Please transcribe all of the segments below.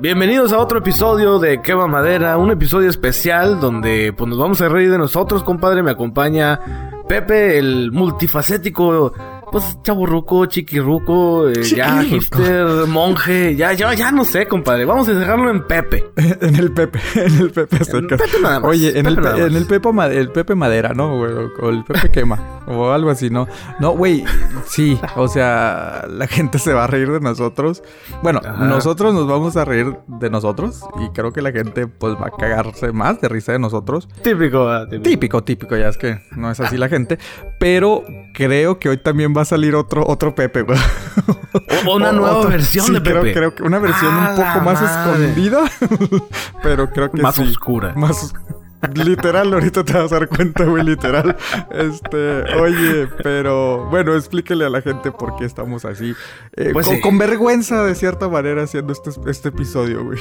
Bienvenidos a otro episodio de Quema Madera, un episodio especial donde pues, nos vamos a reír de nosotros, compadre. Me acompaña Pepe, el multifacético pues chaburruco, chiquirruco, eh, ya hipster, monje, ya, ya, ya no sé, compadre. Vamos a dejarlo en Pepe. en el Pepe, en el Pepe. En Pepe nada más. Oye, en, el, en el, Pepe el Pepe Madera, ¿no? O el Pepe Quema. o algo así, ¿no? No, güey, sí, o sea, la gente se va a reír de nosotros. Bueno, nosotros nos vamos a reír de nosotros y creo que la gente pues va a cagarse más de risa de nosotros. Típico, típico. Típico, típico, ya es que no es así la gente. Pero creo que hoy también va a salir otro, otro Pepe, güey. O una nueva versión de Pepe. Creo, que una versión un poco más escondida, pero creo que más oscura. Más Literal, ahorita te vas a dar cuenta, güey, literal. Este, oye, pero bueno, explíquele a la gente por qué estamos así. Eh, pues con, vergüenza, de cierta manera, haciendo este, este episodio, güey.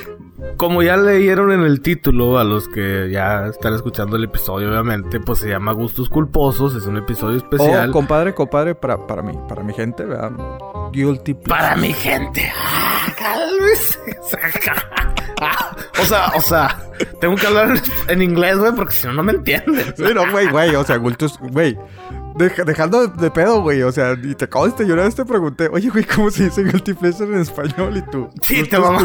Como ya leyeron en el título, a los que ya están escuchando el episodio, obviamente, pues se llama Gustos Culposos, es un episodio especial. Oh, compadre, compadre, para, para mí, para mi gente, ¿verdad? Guilty Para mi gente. Ah, o sea, o sea, tengo que hablar en inglés, güey, porque si no, no me entienden. Sí, no, güey, güey, o sea, gultos, güey. dejando de, pedo, güey, o sea, y te acabo de llorar, te pregunté, oye, güey, ¿cómo se dice guilty pleasure en español? Y tú, sí, te vamos.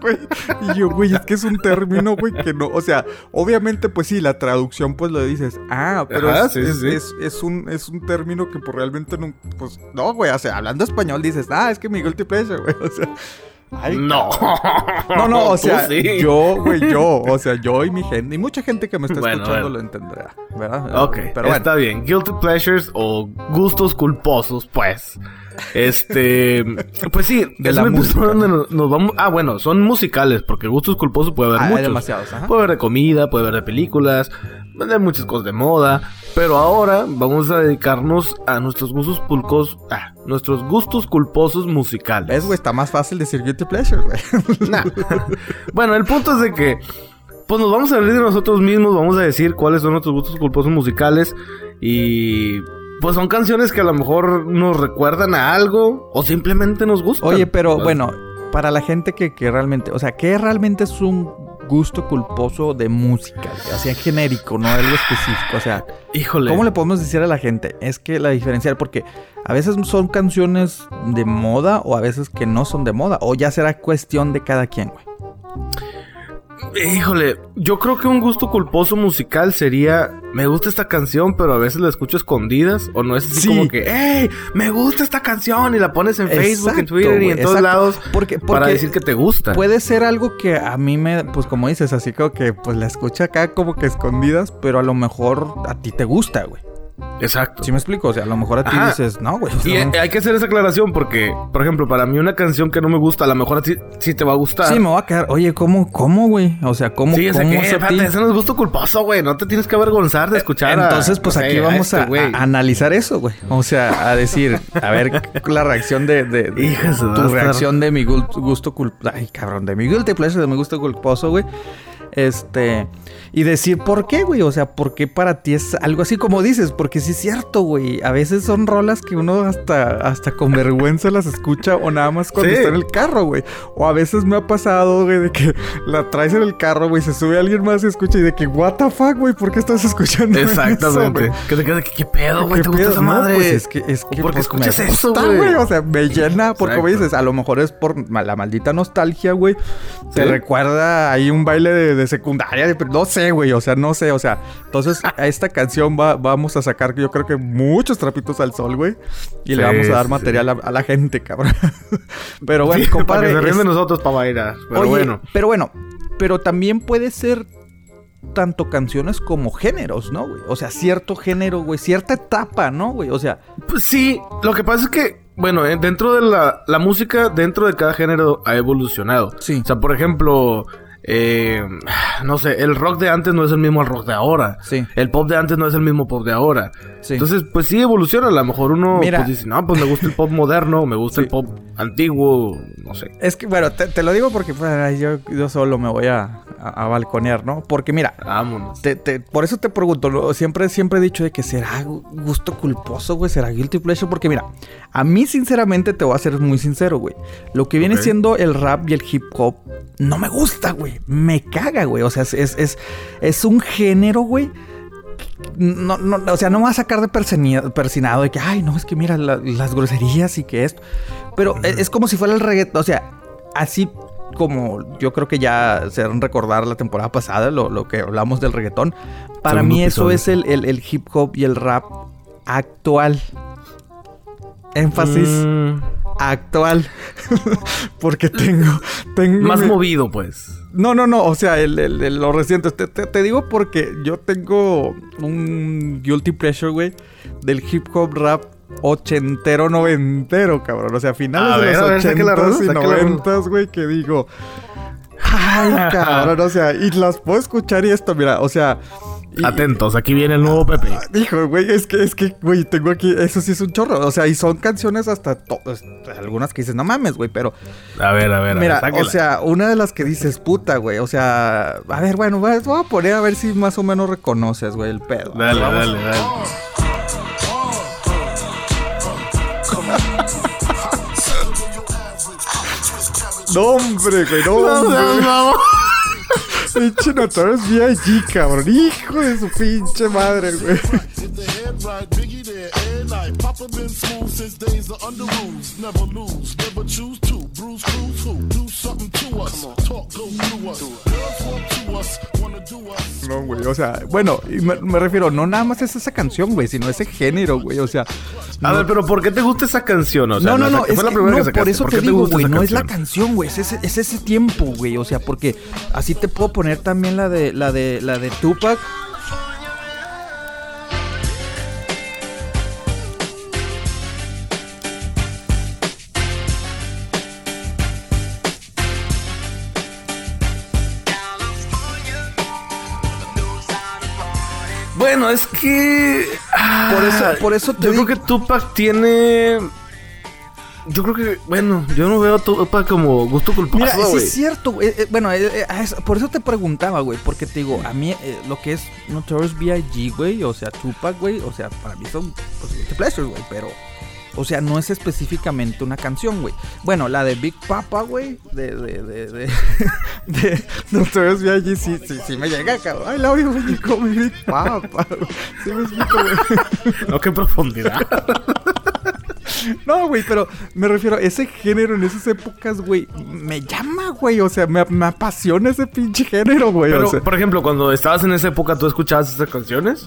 güey. Y yo, güey, es que es un término, güey, que no, o sea, obviamente, pues sí, la traducción, pues lo dices, ah, pero es, es, un, es un término que pues realmente no, pues, no, güey, o sea, hablando español dices, ah, es que mi guilty pleasure, güey, o sea no. No, no, o sea, yo, güey, yo, o sea, yo y mi gente, y mucha gente que me está escuchando lo entenderá, ¿verdad? Ok, pero está bien. Guilty pleasures o gustos culposos, pues. Este, pues sí, de la música. Donde nos, vamos. Ah, bueno, son musicales, porque gustos culposos puede haber ah, muchos. demasiados, Puede haber de comida, puede haber de películas, de muchas cosas de moda. Pero ahora vamos a dedicarnos a nuestros gustos pulcos, ah, nuestros gustos culposos musicales. ¿Ves, güey? Está más fácil decir guilty pleasure, güey. bueno, el punto es de que, pues nos vamos a abrir de nosotros mismos, vamos a decir cuáles son nuestros gustos culposos musicales y pues son canciones que a lo mejor nos recuerdan a algo o simplemente nos gustan. Oye, pero bueno, para la gente que, que realmente, o sea, ¿qué realmente es un gusto culposo de música, así genérico, no algo específico, o sea, híjole. ¿Cómo le podemos decir a la gente? Es que la diferenciar porque a veces son canciones de moda o a veces que no son de moda o ya será cuestión de cada quien, güey. Híjole, yo creo que un gusto culposo musical sería, me gusta esta canción, pero a veces la escucho escondidas, o no es así como que, hey, me gusta esta canción y la pones en Facebook, en Twitter y en todos lados porque, para decir que te gusta. Puede ser algo que a mí me, pues como dices, así como que pues la escucho acá como que escondidas, pero a lo mejor a ti te gusta, güey. Exacto. ¿Sí me explico? O sea, a lo mejor a ti dices, no, güey. Y hay que hacer esa aclaración porque, por ejemplo, para mí una canción que no me gusta, a lo mejor a ti sí te va a gustar. Sí, me va a quedar. Oye, ¿cómo, cómo, güey? O sea, ¿cómo, sí, cómo que, espérate, ese no es gusto culposo, güey. No te tienes que avergonzar de escuchar Entonces, pues aquí vamos este a, analizar eso, güey. O sea, a decir, a ver la reacción de... de, tu reacción de mi gusto culposo. Ay, cabrón, de mi guilty pleasure, de mi gusto culposo, güey. Este, y decir por qué, güey. O sea, por qué para ti es algo así como dices. Porque sí es cierto, güey. A veces son rolas que uno hasta, hasta con vergüenza las escucha o nada más cuando está en el carro, güey. O a veces me ha pasado, güey, de que la traes en el carro, güey, se sube alguien más y escucha y de que, what the fuck, güey, ¿por qué estás escuchando Exactamente. Eso, que te queda que, ¿qué pedo, güey? ¿Te gusta esa madre? pues es que, es que, ¿Por qué pues, escuchas eso, güey? O sea, me llena, porque, como dices, a lo mejor es por la maldita nostalgia, güey. Te recuerda ahí un baile de, de secundaria no sé, güey, o sea, no sé, o sea, entonces a esta canción va, vamos a sacar yo creo que muchos trapitos al sol, güey, y le vamos a dar material a, la gente, cabrón. pero bueno, compadre. Para que se de nosotros para bailar, pero bueno. Pero bueno, pero también puede ser tanto canciones como géneros, ¿no, güey? O sea, cierto género, güey, cierta etapa, ¿no, güey? O sea... Pues sí, lo que pasa es que, bueno, eh, dentro de la, la música, dentro de cada género ha evolucionado. Sí. O sea, por ejemplo, eh, no sé, el rock de antes no es el mismo rock de ahora. Sí. El pop de antes no es el mismo pop de ahora. Sí. Entonces, pues sí evoluciona. A lo mejor uno pues, dice, no, pues me gusta el pop moderno, me gusta el pop antiguo, no sé. Es que, bueno, te, lo digo porque pues, yo, yo, solo me voy a, a, balconear, ¿no? Porque mira, Vámonos. por eso te pregunto, siempre, siempre he dicho de que será gusto culposo, güey, será guilty pleasure, porque mira, a mí sinceramente te voy a ser muy sincero, güey. Lo que viene siendo el rap y el hip hop no me gusta, güey. Me caga, güey. O sea, es, es, es un género, güey no, no, o sea, no me va a sacar de persinado de que, ay, no, es que mira las groserías y que esto. Pero es, como si fuera el reggaetón, o sea, así como yo creo que ya se han recordar la temporada pasada, lo, que hablamos del reggaetón. Para mí eso es el, hip hop y el rap actual. Énfasis. Mm. Actual. Porque tengo, tengo. Más movido, pues. No, no, no. O sea, el, el, lo reciente. Te, digo porque yo tengo un guilty pleasure, güey, del hip hop rap ochentero, noventero, cabrón. O sea, finales de los ochentas y noventas, güey, que digo... Ay, cabrón, o sea, y las puedo escuchar y esto, mira, o sea... Atentos, aquí viene el nuevo Pepe. Dijo, güey, es que, es que, güey, tengo aquí, eso sí es un chorro. O sea, y son canciones hasta algunas que dices, no mames, güey, pero. A ver, a ver, Mira, o sea, una de las que dices, puta, güey. O sea, a ver, bueno, voy a poner a ver si más o menos reconoces, güey, el pedo. Dale, dale, dale. no, hombre, güey, no, hombre. Pinche Notorious B.I.G., cabrón. Hijo de su pinche madre, güey. Bruise, cruise, who? Do something to us. Talk, go through us. Girls want to us, wanna do us. No, güey, o sea, bueno, me, me, refiero, no nada más es esa canción, güey, sino ese género, güey, o sea. A ver, pero ¿por qué te gusta esa canción? O sea, no, no, no, es la que, no, por eso te, te digo, güey, no es la canción, güey, es ese, es ese tiempo, güey, o sea, porque así te puedo poner también la de, la de, la de Tupac. Bueno, es que. por eso, ah, por eso te Yo creo que Tupac tiene. Yo creo que, bueno, yo no veo a Tupac como gusto culposo, Mira, sí es cierto, eh, eh, bueno, eh, por eso te preguntaba, güey, porque te digo, a mí lo que es Notorious B.I.G., güey, o sea, Tupac, güey, o sea, para mí son pues, pleasures, güey, pero o sea, no es específicamente una canción, güey. Bueno, la de Big Papa, güey. De, de, de, de, de Notorious B.I.G. Sí, sí, sí me llega, cabrón. Ay, la odio, güey, como Big Papa, Sí me explico, güey. No, qué profundidad. No, güey, pero me refiero, ese género en esas épocas, güey, me llama, güey. O sea, me, apasiona ese pinche género, güey. Pero, o sea. por ejemplo, cuando estabas en esa época, ¿tú escuchabas esas canciones?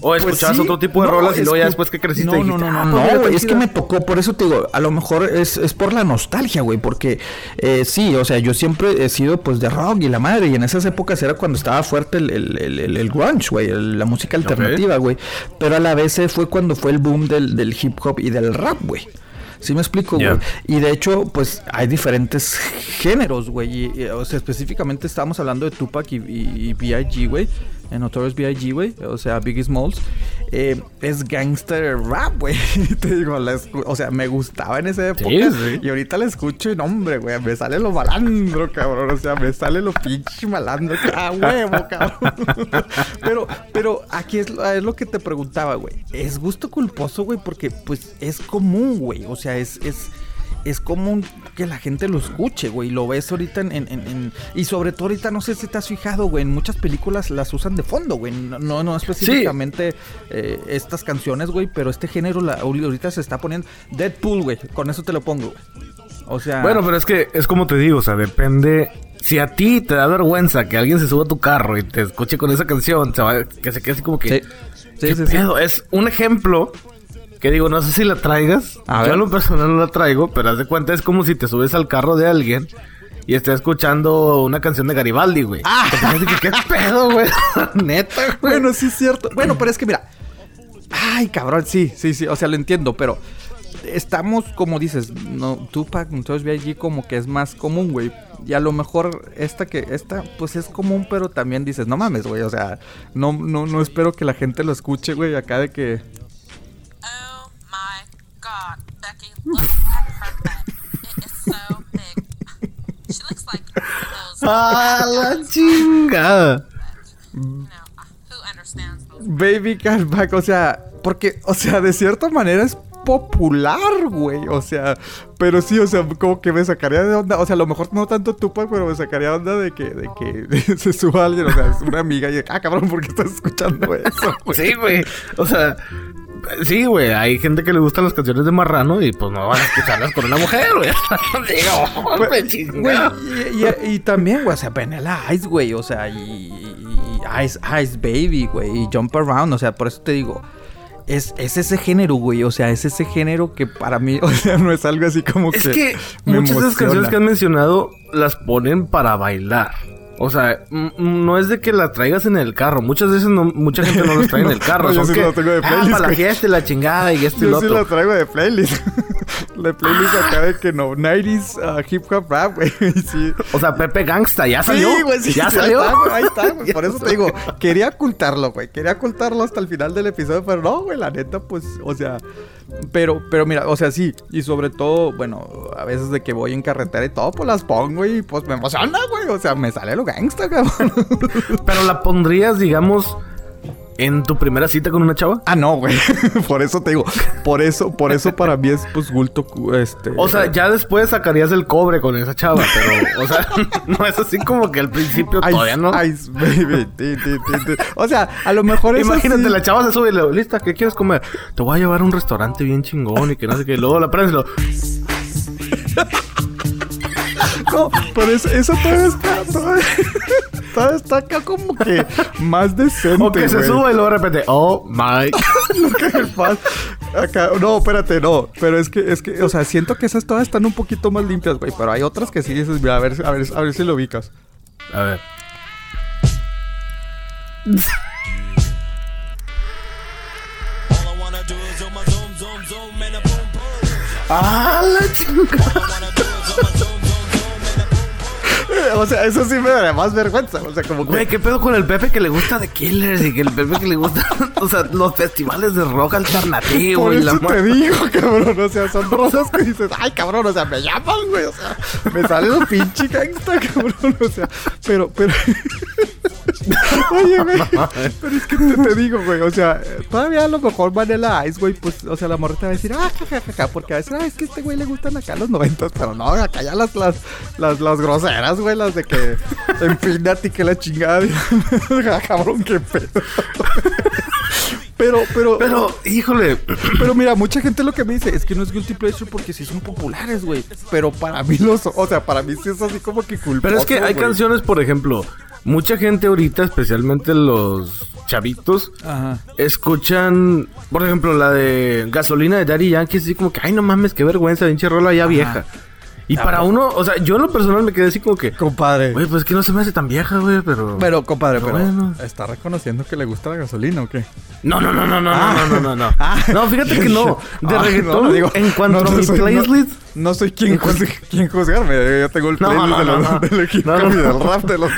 ¿O pues escuchabas otro tipo de rolas y luego ya después que creciste no, no, no, no, ah, no, pues es que me tocó, por eso te digo, a lo mejor es, es por la nostalgia, güey, porque eh, sí, o sea, yo siempre he sido pues de rock y la madre, y en esas épocas era cuando estaba fuerte el, el, el, el grunge, güey, la música alternativa, güey, pero a la vez fue cuando fue el boom del, del hip hop y del rap, güey. ¿Sí me explico, güey? Y de hecho, pues hay diferentes géneros, güey. o sea, específicamente estábamos hablando de Tupac y, y, y B.I.G., güey en Notorious B.I.G., güey, o sea, Biggie Smalls, eh, es gangster rap, güey. Te digo, o sea, me gustaba en esa época. Y ahorita la escucho y no, hombre, güey, me sale lo malandro, cabrón. O sea, me sale lo pinche malandro. ¡Ah, huevo, cabrón! pero, pero aquí es, es lo que te preguntaba, güey. ¿Es gusto culposo, güey? Porque, pues, es común, güey. O sea, es, es es común que la gente lo escuche, güey. Lo ves ahorita en, en, Y sobre todo ahorita, no sé si te has fijado, güey. En muchas películas las usan de fondo, güey. No, no específicamente eh, estas canciones, güey. Pero este género la, ahorita se está poniendo... Deadpool, güey. Con eso te lo pongo, güey. O sea... Bueno, pero es que es como te digo, o sea, depende... Si a ti te da vergüenza que alguien se suba a tu carro y te escuche con esa canción, se va, que se quede así como que... Sí. Sí, sí, Es un ejemplo que digo, no sé si la traigas. A Yo a lo personal no la traigo, pero haz de cuenta es como si te subes al carro de alguien y estés escuchando una canción de Garibaldi, güey. Ah. ¿Qué pedo, güey? Neta, güey. Bueno, sí es cierto. Bueno, pero es que mira. Ay, cabrón, sí, sí, sí. O sea, lo entiendo, pero estamos, como dices, no, Tupac, entonces allí como que es más común, güey. Y a lo mejor esta que, esta, pues es común, pero también dices, no mames, güey. O sea, no, no, no espero que la gente lo escuche, güey, acá de que ¡Ah, la chingada! Baby Cashback, o sea, porque, o sea, de cierta manera es popular, güey. O sea, pero sí, o sea, como que me sacaría de onda. O sea, a lo mejor no tanto Tupac, pero me sacaría de onda de que, de que se suba alguien, o sea, es una amiga y, ah, cabrón, ¿por qué estás escuchando eso? Sí, güey. O sea, Sí, güey, hay gente que le gustan las canciones de Marrano y pues no van a escucharlas con una mujer, güey. Digo, güey, y, y, también, güey, o sea, Vanilla Ice, güey, o sea, y, Ice, Ice Baby, güey, y Jump Around, o sea, por eso te digo, es, es, ese género, güey. O sea, es ese género que para mí, o sea, no es algo así como que. Es que muchas de esas canciones que han mencionado las ponen para bailar. O sea, no es de que la traigas en el carro. Muchas veces no, mucha gente no las trae en el carro. yo sí que, tengo de playlist. Ah, para la fiesta y la chingada y este y Yo sí la traigo de playlist. la playlist acá de que no. 90s uh, hip hop rap, güey. Sí. O sea, Pepe Gangsta, ¿ya salió? Sí, güey, sí. ¿Ya salió? Ahí está, güey. Por eso te digo, quería ocultarlo, güey. Quería ocultarlo hasta el final del episodio, pero no, güey, la neta, pues, o sea... Pero, pero mira, o sea, sí. Y sobre todo, bueno, a veces de que voy en carretera y todo, pues las pongo y pues me emociona, güey. O sea, me sale lo gangsta, cabrón. pero la pondrías, digamos ¿En tu primera cita con una chava? Ah, no, güey. por eso te digo. Por eso, por eso para mí es pues gulto, este. O sea, ya después sacarías el cobre con esa chava, pero, o sea, no es así como que al principio todavía no. Ice, baby. o sea, a lo mejor es Imagínate, la chava se sube y le lista, ¿qué quieres comer? Te voy a llevar a un restaurante bien chingón y que no sé qué. Luego la lo. no, pero eso, eso todavía está. Todavía está, acá como que más decente. O que se sube y luego repente, oh my. acá, no, espérate, no. Pero es que, es que, o sea, siento que esas todas están un poquito más limpias, güey. Pero hay otras que sí dices, mira, a ver, a ver, a ver si lo ubicas. A ver. ¡Ah, la chingada! O sea, eso sí me da más vergüenza. O sea, como que. Güey, ¿qué pedo con el Pepe que le gusta The Killers? Y que el Pepe que le gusta. o sea, los festivales de rock alternativo. Por y eso la te digo, cabrón. O sea, son rosas que dices, ay, cabrón, o sea, me llaman, güey. O sea, me sale lo pinche gangsta, cabrón. O sea, pero, pero. Oye, güey. Pero es que te, digo, güey. O sea, todavía a lo mejor Vanilla Ice, güey. Pues, o sea, la morrita va a decir, ah, jajaja. Porque a veces, ah, es que a este güey le gustan acá los noventas. Pero no, acá ya las, las, las, las groseras, güey. Las de que empínate y que la chingada. Cabrón, qué pedo. Pero, pero. Pero, híjole. Pero mira, mucha gente lo que me dice es que no es guilty pleasure porque sí son populares, güey. Pero para mí los. O sea, para mí sí es así como que culposo. Pero es que hay canciones, por ejemplo. Mucha gente ahorita, especialmente los chavitos, escuchan, por ejemplo, la de gasolina de Daddy Yankee, así como que, ay, no mames, qué vergüenza, pinche rola ya vieja. Y ah, para uno, o sea, yo en lo personal me quedé así como que. Compadre. Güey, pues que no se me hace tan vieja, güey, pero. Pero, compadre, pero. Bueno. ¿Está reconociendo que le gusta la gasolina o qué? No, no, no, no, no, ah. no, no, no, no. Ah. No, fíjate que no. De reggaetón, digo, en cuanto a mi soy. No, soy quien, quien, juzgarme. Yo tengo el playlist de los, del equipo rap de los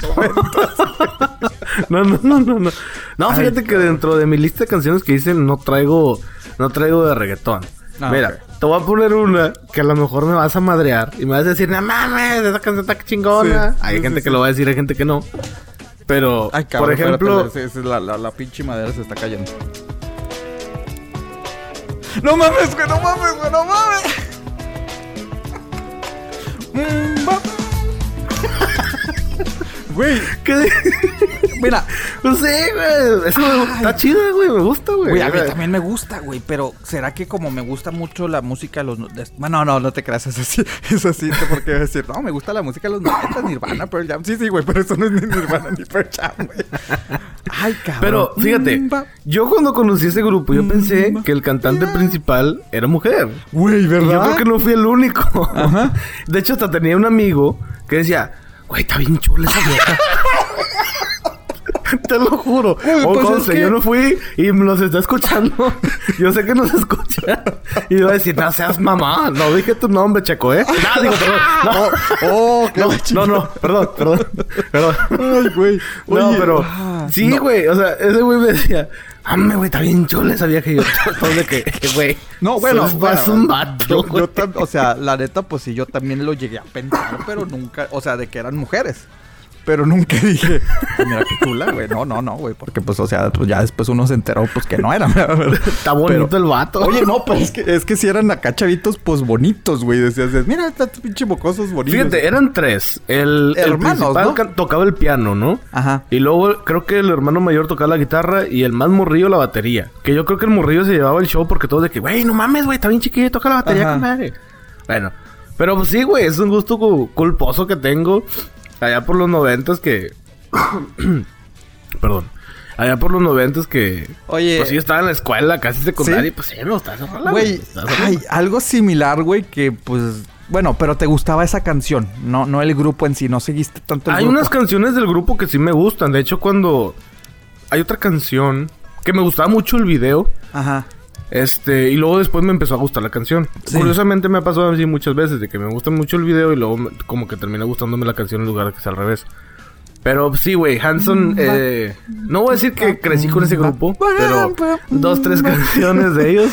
no, no, no, no, no. No, fíjate que dentro de mi lista de canciones que dicen no traigo. No traigo de reggaetón. Ah, Mira te voy a poner una que a lo mejor me vas a madrear y me vas a decir, no mames, esa canción está chingona. hay gente que lo va a decir, hay gente que no. Pero, por ejemplo, la, la, la, pinche madera se está cayendo. No mames, güey, no mames, güey, no mames. Güey. ¿Qué? Mira. No sé, güey. Eso está chido, güey. Me gusta, güey. Güey, a mí también me gusta, güey. Pero ¿será que como me gusta mucho la música de los... Bueno, no, no te creas. Es así. Es así. Porque decir, no, me gusta la música de los 90, Nirvana, Pearl Jam. Sí, sí, güey. Pero eso no es ni Nirvana ni Pearl Jam, güey. Ay, cabrón. Pero fíjate. Yo cuando conocí ese grupo, yo pensé que el cantante principal era mujer. Güey, ¿verdad? yo creo que no fui el único. Ajá. De hecho, hasta tenía un amigo que decía... Güey, está bien chula esa vieja. Te lo juro. pues yo no fui y los está escuchando. yo sé que nos escucha. Y iba a decir, no seas mamá. No dije tu nombre, Checo, ¿eh? No, digo, perdón. No, oh, qué no, no, no, perdón, perdón. Perdón. Ay, güey. No, pero. Ah, sí, güey. O sea, ese güey me decía. Ame, güey, está bien chula esa vieja. Yo, de que, güey. No, bueno, es un vato. o sea, la neta, pues sí, yo también lo llegué a pensar, pero nunca, o sea, de que eran mujeres. Pero nunca dije, mira qué chula, güey. No, no, no, güey. Porque, pues, o sea, pues ya después uno se enteró, pues, que no era. Está bonito el vato. Oye, no, pues es que, es que si eran acá chavitos, pues, bonitos, güey. Decías, mira, estos pinche mocosos bonitos. Fíjate, eran tres. El, Hermanos, el principal tocaba el piano, ¿no? Ajá. Y luego creo que el hermano mayor tocaba la guitarra y el más morrillo la batería. Que yo creo que el morrillo se llevaba el show porque todos de que, güey, no mames, güey, está bien chiquillo, toca la batería con madre. Bueno, pero pues sí, güey, es un gusto culposo que tengo. Allá por los noventas que... Perdón. Allá por los noventas que... Oye... Pues sí, estaba en la escuela, casi secundaria, y pues sí, no, estás Güey, hay algo similar, güey, que pues... Bueno, pero te gustaba esa canción, no, no el grupo en sí, no seguiste tanto el Hay unas canciones del grupo que sí me gustan. De hecho, cuando hay otra canción que me gustaba mucho el video. Ajá. Este, y luego después me empezó a gustar la canción. Curiosamente me ha pasado así muchas veces, de que me gusta mucho el video y luego como que termina gustándome la canción en lugar de que sea al revés. Pero sí, güey, Hanson, mm, eh, no voy a decir que crecí con ese grupo, pero dos, tres canciones de ellos.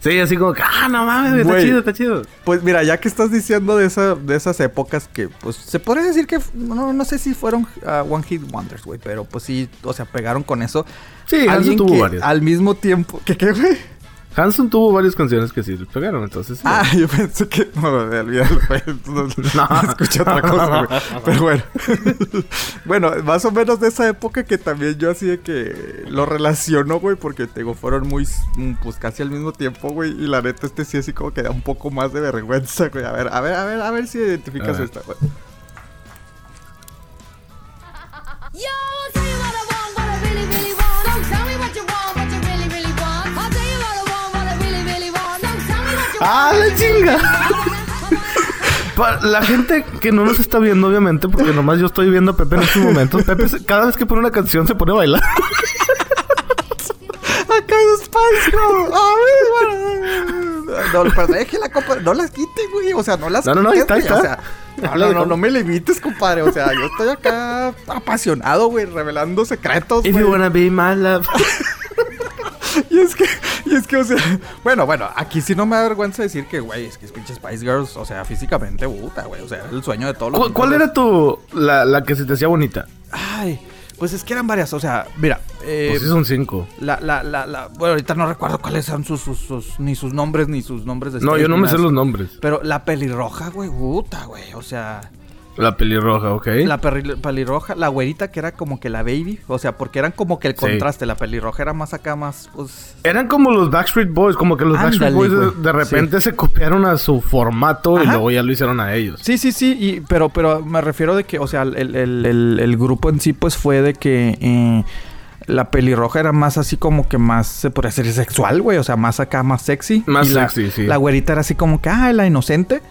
Sí, así como que, ah, no mames, está chido, está chido. Pues mira, ya que estás diciendo de, esa, de esas épocas que, pues, se podría decir que, no, no sé si fueron ah, One Hit Wonders, güey, pero pues sí, o sea, pegaron con eso. Sí, Hanson tuvo varios. Al mismo tiempo, ¿qué qué, güey? Hanson tuvo varias canciones que sí le pegaron, entonces. Ah, yo pensé que. No, olvídalo, No, no, escuché otra cosa, güey. Pero bueno. bueno, más o menos de esa época que también yo así de que lo relaciono, güey, porque tengo, fueron muy. Mm, pues casi al mismo tiempo, güey. Y la neta, este sí así como que da un poco más de vergüenza, güey. A ver, a ver, a ver, a ver si identificas esta, güey. ¡Ah, la chinga! Para la gente que no nos está viendo, obviamente, porque nomás yo estoy viendo a Pepe en estos momentos. Pepe, cada vez que pone una canción, se pone a bailar. Acá hay Spice Girl. No, pero deje la copa. No las quite, güey. O sea, no las no, no, no, está, está. O sea, no, no, no, me limites, compadre. O sea, yo estoy acá apasionado, güey, revelando secretos. If you wanna be my love. y es que, y es que, o sea, bueno, bueno, aquí sí no me da vergüenza decir que, güey, es que es pinche Spice Girls, o sea, físicamente, puta, güey, o sea, el sueño de todos los. ¿Cuál, era tu, la, la que se te hacía bonita? Ay. Pues es que eran varias, o sea, mira. Eh, pues sí son cinco. La, la, la, la, bueno, ahorita no recuerdo cuáles son sus, sus, ni sus nombres, ni sus nombres de No, yo no me sé los nombres. Pero la pelirroja, güey, puta, güey, o sea. La pelirroja, ok. La pelirroja, la güerita que era como que la baby. O sea, porque eran como que el contraste. La pelirroja era más acá, más, pues... Eran como los Backstreet Boys. Como que los Backstreet Boys de, repente se copiaron a su formato y luego ya lo hicieron a ellos. Sí, sí, sí. Y, pero, pero me refiero de que, o sea, el, grupo en sí, pues fue de que... Eh, la pelirroja era más así como que más, se podría decir sexual, güey. O sea, más acá, más sexy. Más sexy, sí. La güerita era así como que, ah, la inocente.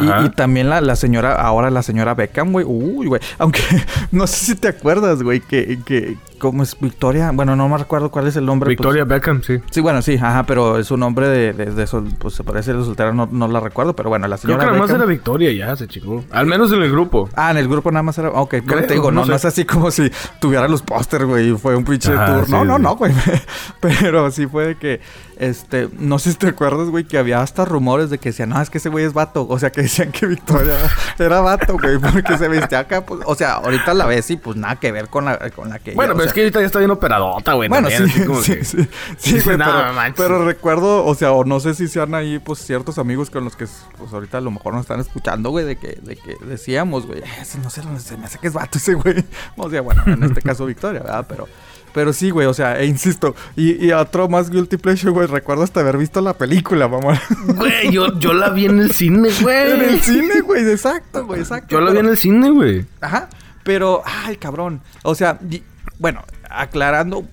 Y, también la, la, señora, ahora la señora Beckham, güey. Uy, güey. Aunque no sé si te acuerdas, güey, que, que, ¿Cómo es Victoria? Bueno, no me recuerdo cuál es el nombre. Pues. Victoria Beckham, sí. Sí, bueno, sí, ajá, pero su nombre de, de, pues se parece de soltera, no, no la recuerdo, pero bueno, la señora. Creo que nada más era Victoria ya, se chingó. Al menos en el grupo. Ah, en el grupo nada más era. Ok, te digo, no, no, es así como si tuviera los pósters, güey, fue un pinche tour. no, no, no, güey. pero sí fue de que, este, no sé si te acuerdas, güey, que había hasta rumores de que decían, no, es que ese güey es vato. O sea, que decían que Victoria era vato, güey, porque se vestía acá. Pues, o sea, ahorita la ves y pues nada que ver con la, con la que. Bueno, pero es que ahorita ya está bien operado güey. Bueno, sí, sí, sí, sí, pero, recuerdo, o sea, o no sé si sean ahí, pues, ciertos amigos con los que, pues, ahorita a lo mejor nos están escuchando, güey, de que, de que decíamos, güey, no sé, se me hace que es vato ese, güey. O sea, bueno, en este caso Victoria, ¿verdad? Pero... Pero sí, güey, o sea, e insisto. Y, y otro más guilty pleasure, güey. Recuerdo hasta haber visto la película, mamá. Güey, yo, yo la vi en el cine, güey. En el cine, güey, exacto, güey, exacto. Yo la vi en el cine, güey. Ajá. Pero, ay, cabrón. O sea, bueno, aclarando,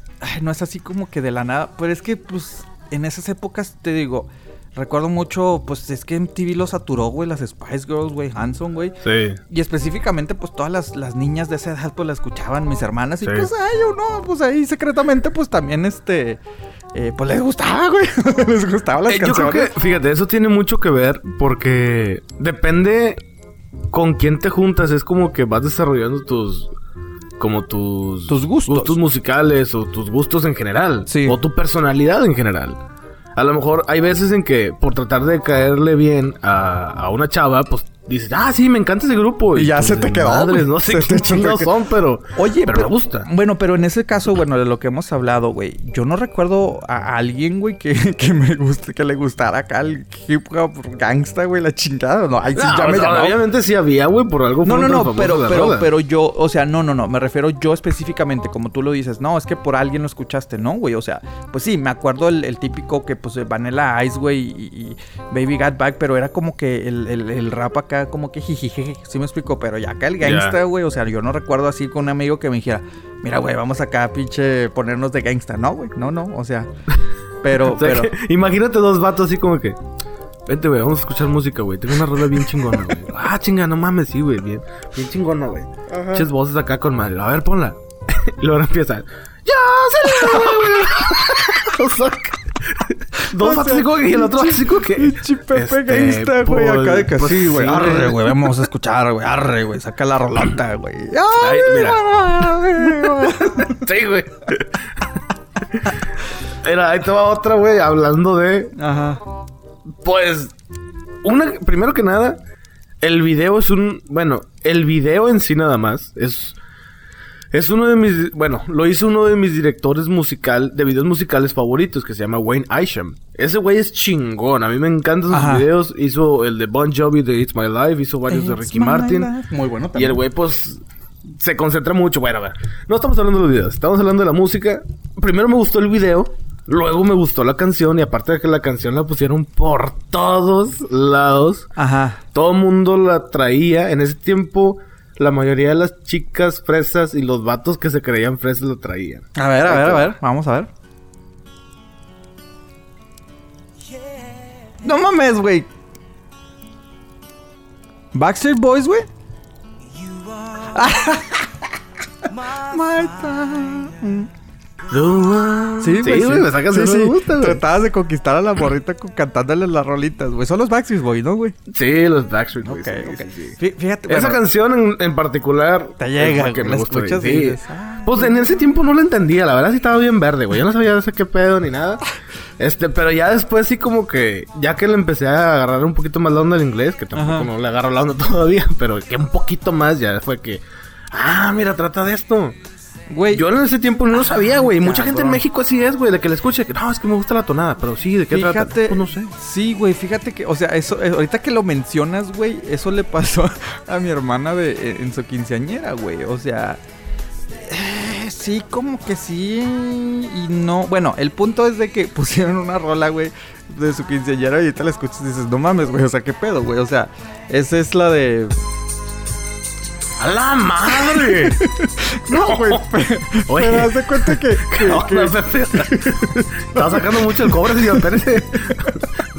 no es así como que de la nada, pero es que pues en esas épocas te digo, recuerdo mucho, pues es que MTV lo saturó, güey, las Spice Girls, güey, Hanson, güey. Sí. Y específicamente, pues todas las, las, niñas de esa edad, pues la escuchaban mis hermanas y pues ay, uno, pues ahí secretamente, pues también este... Eh, pues les gustaba, güey. les gustaba las eh, canciones. Yo creo que, fíjate, eso tiene mucho que ver porque depende con quién te juntas. Es como que vas desarrollando tus como tus, tus gustos. musicales o tus gustos en general. Sí. O tu personalidad en general. A lo mejor hay veces en que por tratar de caerle bien a, a una chava, pues dices, ah, sí, me encanta ese grupo. Y, ya se te quedó. Madres, no sé qué son, pero. Oye, pero, me gusta. Bueno, pero en ese caso, bueno, de lo que hemos hablado, güey, yo no recuerdo a alguien, güey, que, que me guste, que le gustara acá el hip hop gangsta, güey, la chingada. No, ahí sí ya me Obviamente sí había, güey, por algo. No, no, no, pero, pero, pero yo, o sea, no, no, no, me refiero yo específicamente, como tú lo dices, no, es que por alguien lo escuchaste, ¿no, güey? O sea, pues sí, me acuerdo el, típico que, pues, Vanilla Ice, güey, y, Baby Got Back, pero era como que el, el rap acá como que jijije, sí me explico, pero ya acá el gangsta, güey, o sea, yo no recuerdo así con un amigo que me dijera, mira, güey, vamos acá pinche ponernos de gangsta, no, güey, no, no, o sea, pero, pero... imagínate dos vatos así como que, vente, güey, vamos a escuchar música, güey, tengo una rola bien chingona, güey. ah, chinga, no mames, sí, güey, bien, bien chingona, güey. Eches voces acá con madre, a ver, ponla. y luego empieza, ya se o sea, Dos vatos y el otro como que. Pinche Pepe este, güey. Acá de que pues, sí, güey. arre, güey. Vamos a escuchar, güey. Arre, güey. Saca la rolota, güey. Ay, mira. sí, güey. Mira, ahí te va otra, güey, hablando de. Ajá. Pues. Una, primero que nada, el video es un. Bueno, el video en sí nada más es es uno de mis, bueno, lo hizo uno de mis directores musical, de videos musicales favoritos, que se llama Wayne Isham. Ese güey es chingón, a mí me encantan sus videos. Hizo el de Bon Jovi de It's My Life, hizo varios de Ricky Martin. Muy bueno también. Y el güey, pues, se concentra mucho. Bueno, a ver, no estamos hablando de los videos, estamos hablando de la música. Primero me gustó el video, luego me gustó la canción, y aparte de que la canción la pusieron por todos lados. Ajá. Todo el mundo la traía. En ese tiempo la mayoría de las chicas fresas y los vatos que se creían fresas lo traían. A ver, a ver, a ver. Vamos a ver. No mames, güey. Backstreet Boys, güey. My time. Sí, güey. Sí, me sacas sí, sí. gusta, güey. Tratabas de conquistar a la morrita cantándole las rolitas, güey. Son los Backstreet Boys, ¿no, güey? Sí, los Backstreet Boys. Ok, ok. Fíjate. Esa canción en, particular. Te llega, que me escuchas y ah, Pues en ese tiempo no la entendía. La verdad sí estaba bien verde, güey. Yo no sabía de ese qué pedo ni nada. Este, pero ya después sí como que... Ya que le empecé a agarrar un poquito más la onda al inglés. Que tampoco no le agarro la onda todavía. Pero que un poquito más ya fue que... Ah, mira, trata de esto. Güey. Yo en ese tiempo no lo sabía, güey. Mucha gente en México así es, güey, de que le escuche. No, es que me gusta la tonada, pero sí, ¿de qué trata? Pues no sé. Sí, güey, fíjate que, o sea, eso, eh, ahorita que lo mencionas, güey, eso le pasó a mi hermana de, eh, en su quinceañera, güey. O sea, eh, sí, como que sí y no. Bueno, el punto es de que pusieron una rola, güey, de su quinceañera y ahorita la escuchas y dices, no mames, güey, o sea, qué pedo, güey. O sea, esa es la de... ¡A la madre! no, güey. Oye. Pero haz de cuenta que. que, Estaba sacando mucho el cobre, señor. Espérese.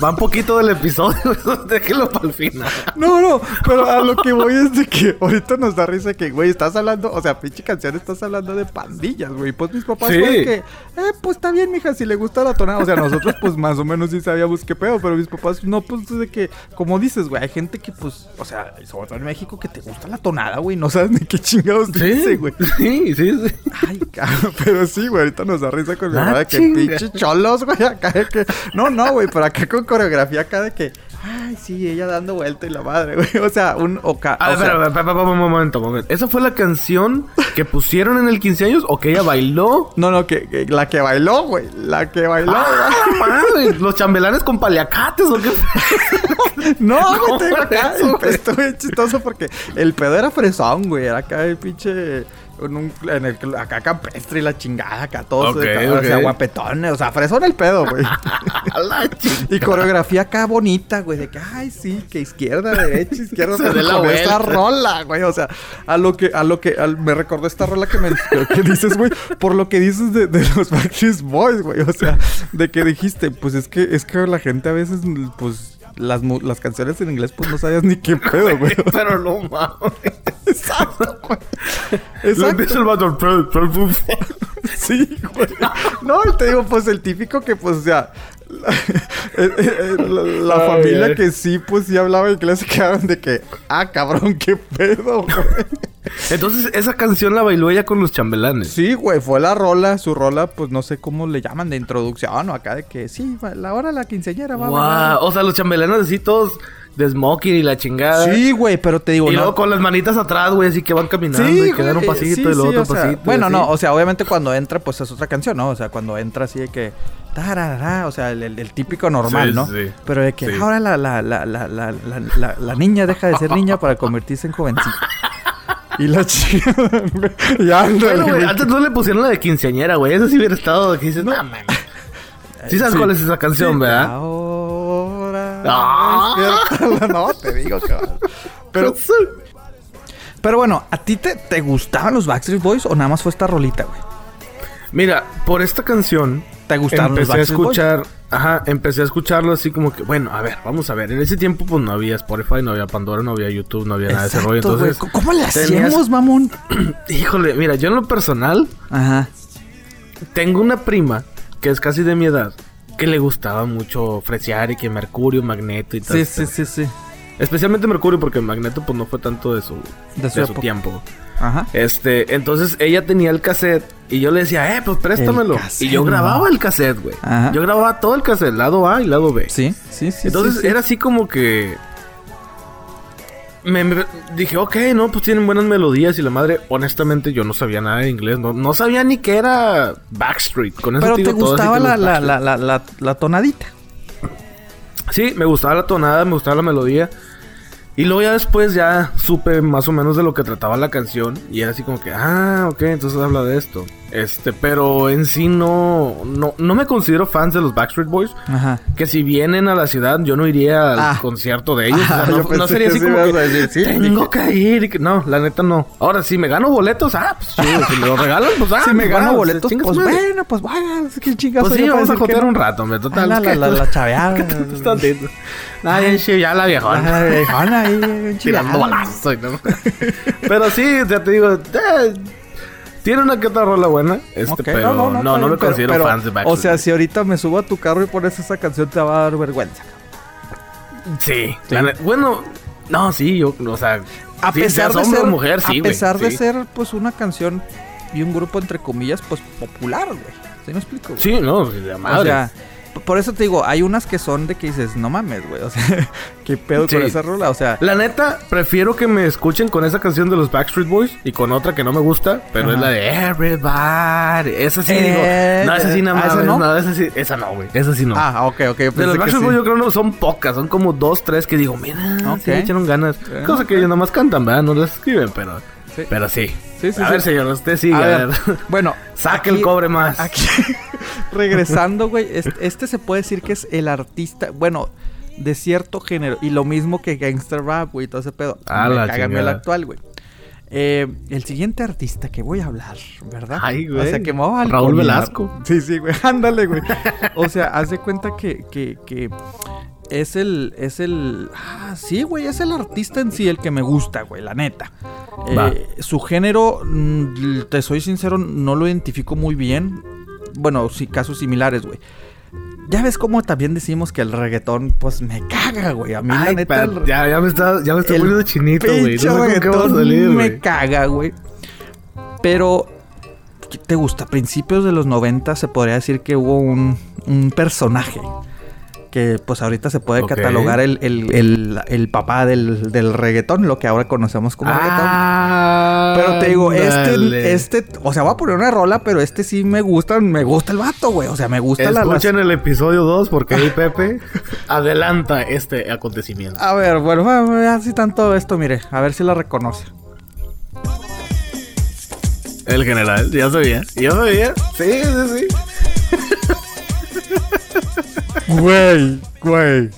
Va un poquito del episodio. Déjelo para el final. No, no. Pero a lo que voy es de que ahorita nos da risa que, güey, estás hablando. O sea, pinche canción, estás hablando de pandillas, güey. Pues mis papás, sí. que. Eh, pues está bien, mija, si le gusta la tonada. O sea, nosotros, pues más o menos sí sabíamos qué pedo. Pero mis papás, no, pues de que. Como dices, güey, hay gente que, pues. O sea, sobre todo en México, que te gusta la tonada, güey no sabes ni qué chingados ¿Sí? dice, güey. Sí, sí, sí. Ay, cabrón, pero sí, güey, ahorita nos da risa con mi ah, madre que pinche cholos, güey, acá de que... No, no, güey, pero acá con coreografía acá de que... Ay, sí, ella dando vuelta y la madre, güey. O sea, un oca. A ver, un momento, momento. ¿Esa fue la canción que pusieron en el 15 años o que ella bailó? No, no, que, la que bailó, güey. La que bailó. Ah, madre. Los chambelanes con paliacates o qué. no, güey, tengo acá. Estuve chistoso porque el pedo era fresón, güey. Era acá el pinche en, un, en el acá campestre y la chingada, acá todos, o sea, guapetones, o sea, fresón el pedo, güey. y coreografía acá bonita, güey, de que, ay, sí, que izquierda, derecha, izquierda, se de la esta rola, güey, o sea, a lo que, a lo que, me recordó esta rola que me, que dices, güey, por lo que dices de, de los Backstreet Boys, güey, o sea, de que dijiste, pues es que, es que la gente a veces, pues, las, las canciones en inglés, pues no sabías ni qué pedo, güey. Pero no mames. Exacto, güey. Exacto. el Sí, güey. No, te digo, pues el típico que, pues, o sea, eh, eh, la, familia que sí, pues sí hablaba inglés se quedaban de que, ah, cabrón, qué pedo, güey. Entonces, esa canción la bailó ella con los chambelanes. Sí, güey, fue la rola, su rola, pues no sé cómo le llaman de introducción o acá de que sí, la hora la quinceañera va wow. O sea, los chambelanes así todos de smoking y la chingada. Sí, güey, pero te digo, y luego con las manitas atrás, güey, así que van caminando sí, y quedan un pasito y luego otro pasito. bueno, no, o sea, obviamente cuando entra, pues es otra canción, ¿no? O sea, cuando entra así de que. O sea, el, típico normal, ¿no? Pero de que ahora la, la, la, la, la, la, niña deja de ser niña para convertirse en jovencita. Y la chica. ya, bueno, güey, antes no le pusieron la de quinceañera, güey. Eso sí hubiera estado que dices, no. Sí sabes cuál es esa canción, ¿verdad? Ahora. Ah. no, te digo que Pero. Pero bueno, ¿a ti te, te gustaban los Backstreet Boys o nada más fue esta rolita, güey? Mira, por esta canción. ¿Te gustaron empecé a escuchar. Ajá, empecé a escucharlo así como que, bueno, a ver, vamos a ver. En ese tiempo, pues no había Spotify, no había Pandora, no había YouTube, no había nada de ese rollo. Entonces. ¿Cómo le hacíamos, mamón? Híjole, mira, yo en lo personal. Ajá. Tengo una prima que es casi de mi edad, que le gustaba mucho fresear y que Mercurio, Magneto y tal. Sí, sí, sí, sí. Especialmente Mercurio, porque Magneto pues no fue tanto de su, de su, tiempo. Ajá. Este, entonces ella tenía el cassette y yo le decía, eh, pues préstamelo. y yo grababa el cassette, güey. Yo grababa todo el cassette, lado A y lado B. Sí, sí, sí. Entonces era así como que me, dije, ok, no, pues tienen buenas melodías y la madre, honestamente yo no sabía nada de inglés, no, no sabía ni que era Backstreet. Con eso Pero te gustaba la, la, la, la, tonadita. Sí, me gustaba la tonada, me gustaba la melodía. Y luego ya después ya supe más o menos de lo que trataba la canción. Y era así como que, ah, ok, entonces habla de esto. Este, pero en sí no, no, no me considero fans de los Backstreet Boys. Ajá. Que si vienen a la ciudad, yo no iría al ah. concierto de ellos. no, sería así como que, decir, tengo que ir. No, la neta no. Ahora, si me gano boletos, ah, pues chido. si me lo regalan, pues ah. Si me pues, gano boletos, pues bueno, pues vaya. que chingazo. Pues sí, vamos a jotear un rato, me total. Ah, la, la, la, chaveada. Ay, ya la viejona. La viejona ahí, tirando balazo. ¿no? Pero sí, ya te digo, eh, tiene una que otra rola buena, este, pero no, no, no, me considero fans de Backstreet. O sea, si ahorita me subo a tu carro y pones esa canción, te va a dar vergüenza. Sí, bueno, no, sí, yo, o sea, a pesar de ser mujer, sí, a pesar de ser, pues, una canción y un grupo entre comillas, pues, popular, güey. ¿Sí me explico? Sí, no, de madre. O sea, por eso te digo, hay unas que son de que dices, no mames, güey. O sea, ¿qué pedo con esa rola? O sea. La neta, prefiero que me escuchen con esa canción de los Backstreet Boys y con otra que no me gusta, pero es la de Everybody. Esa sí, digo. Eh, no, esa sí nada más. ¿esa no? no, esa sí. Esa no, güey. Esa sí no. Ah, ok, ok. De los Backstreet Boys yo creo que no son pocas. Son como dos, tres que digo, mira, okay. sí echaron ganas. Cosa que ellos nada más cantan, ¿verdad? No las escriben, pero. Sí. Pero sí. Sí, sí, a ver, señor, usted sigue. A, ver. Bueno, saque el cobre más. Aquí, regresando, güey. Este, se puede decir que es el artista. Bueno, de cierto género. Y lo mismo que Gangster Rap, güey, todo ese pedo. Ah, Me la el actual, güey. Eh, el siguiente artista que voy a hablar, ¿verdad? Ay, güey. O sea, que me va a Raúl Velasco. Sí, sí, güey. Ándale, güey. o sea, haz de cuenta que, que, que es el. Es el. Ah, sí, güey, es el artista en sí el que me gusta, güey, la neta. Eh, su género, mm, te soy sincero, no lo identifico muy bien. Bueno, sí, casos similares, güey. Ya ves cómo también decimos que el reggaetón, pues me caga, güey. A mí, la neta. ya, ya me está, ya me está poniendo chinito, güey. No sé va a salir, Me caga, güey. Pero, ¿te gusta? A principios de los 90 se podría decir que hubo un, un personaje que pues ahorita se puede catalogar el, el, el, papá del, del, reggaetón, lo que ahora conocemos como ah, reggaetón. Pero te digo, este, este, o sea, voy a poner una rola, pero este sí me gusta, me gusta el vato, güey. O sea, me gusta la... Escuchen el episodio 2 porque ahí Pepe adelanta este acontecimiento. A ver, bueno, así tanto esto, mire, a ver si la reconoce. El general, ya sabía, ya sabía. Sí, sí, sí. Güey, güey.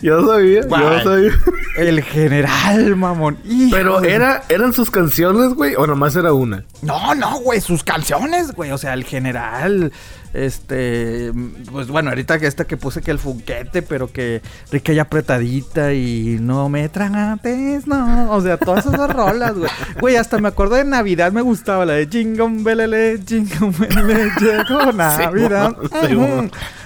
Yo sabía, yo sabía. El general, mamón. Pero era, eran sus canciones, güey, o nomás era una. No, no, güey, sus canciones, güey. O sea, el general. Este, pues bueno, ahorita que esta que puse que el funquete, pero que rica y apretadita y no me tragates, no. O sea, todas esas rolas, güey. Güey, hasta me acuerdo de Navidad me gustaba la de Jingon Belele, Jingon Belele, llegó Navidad.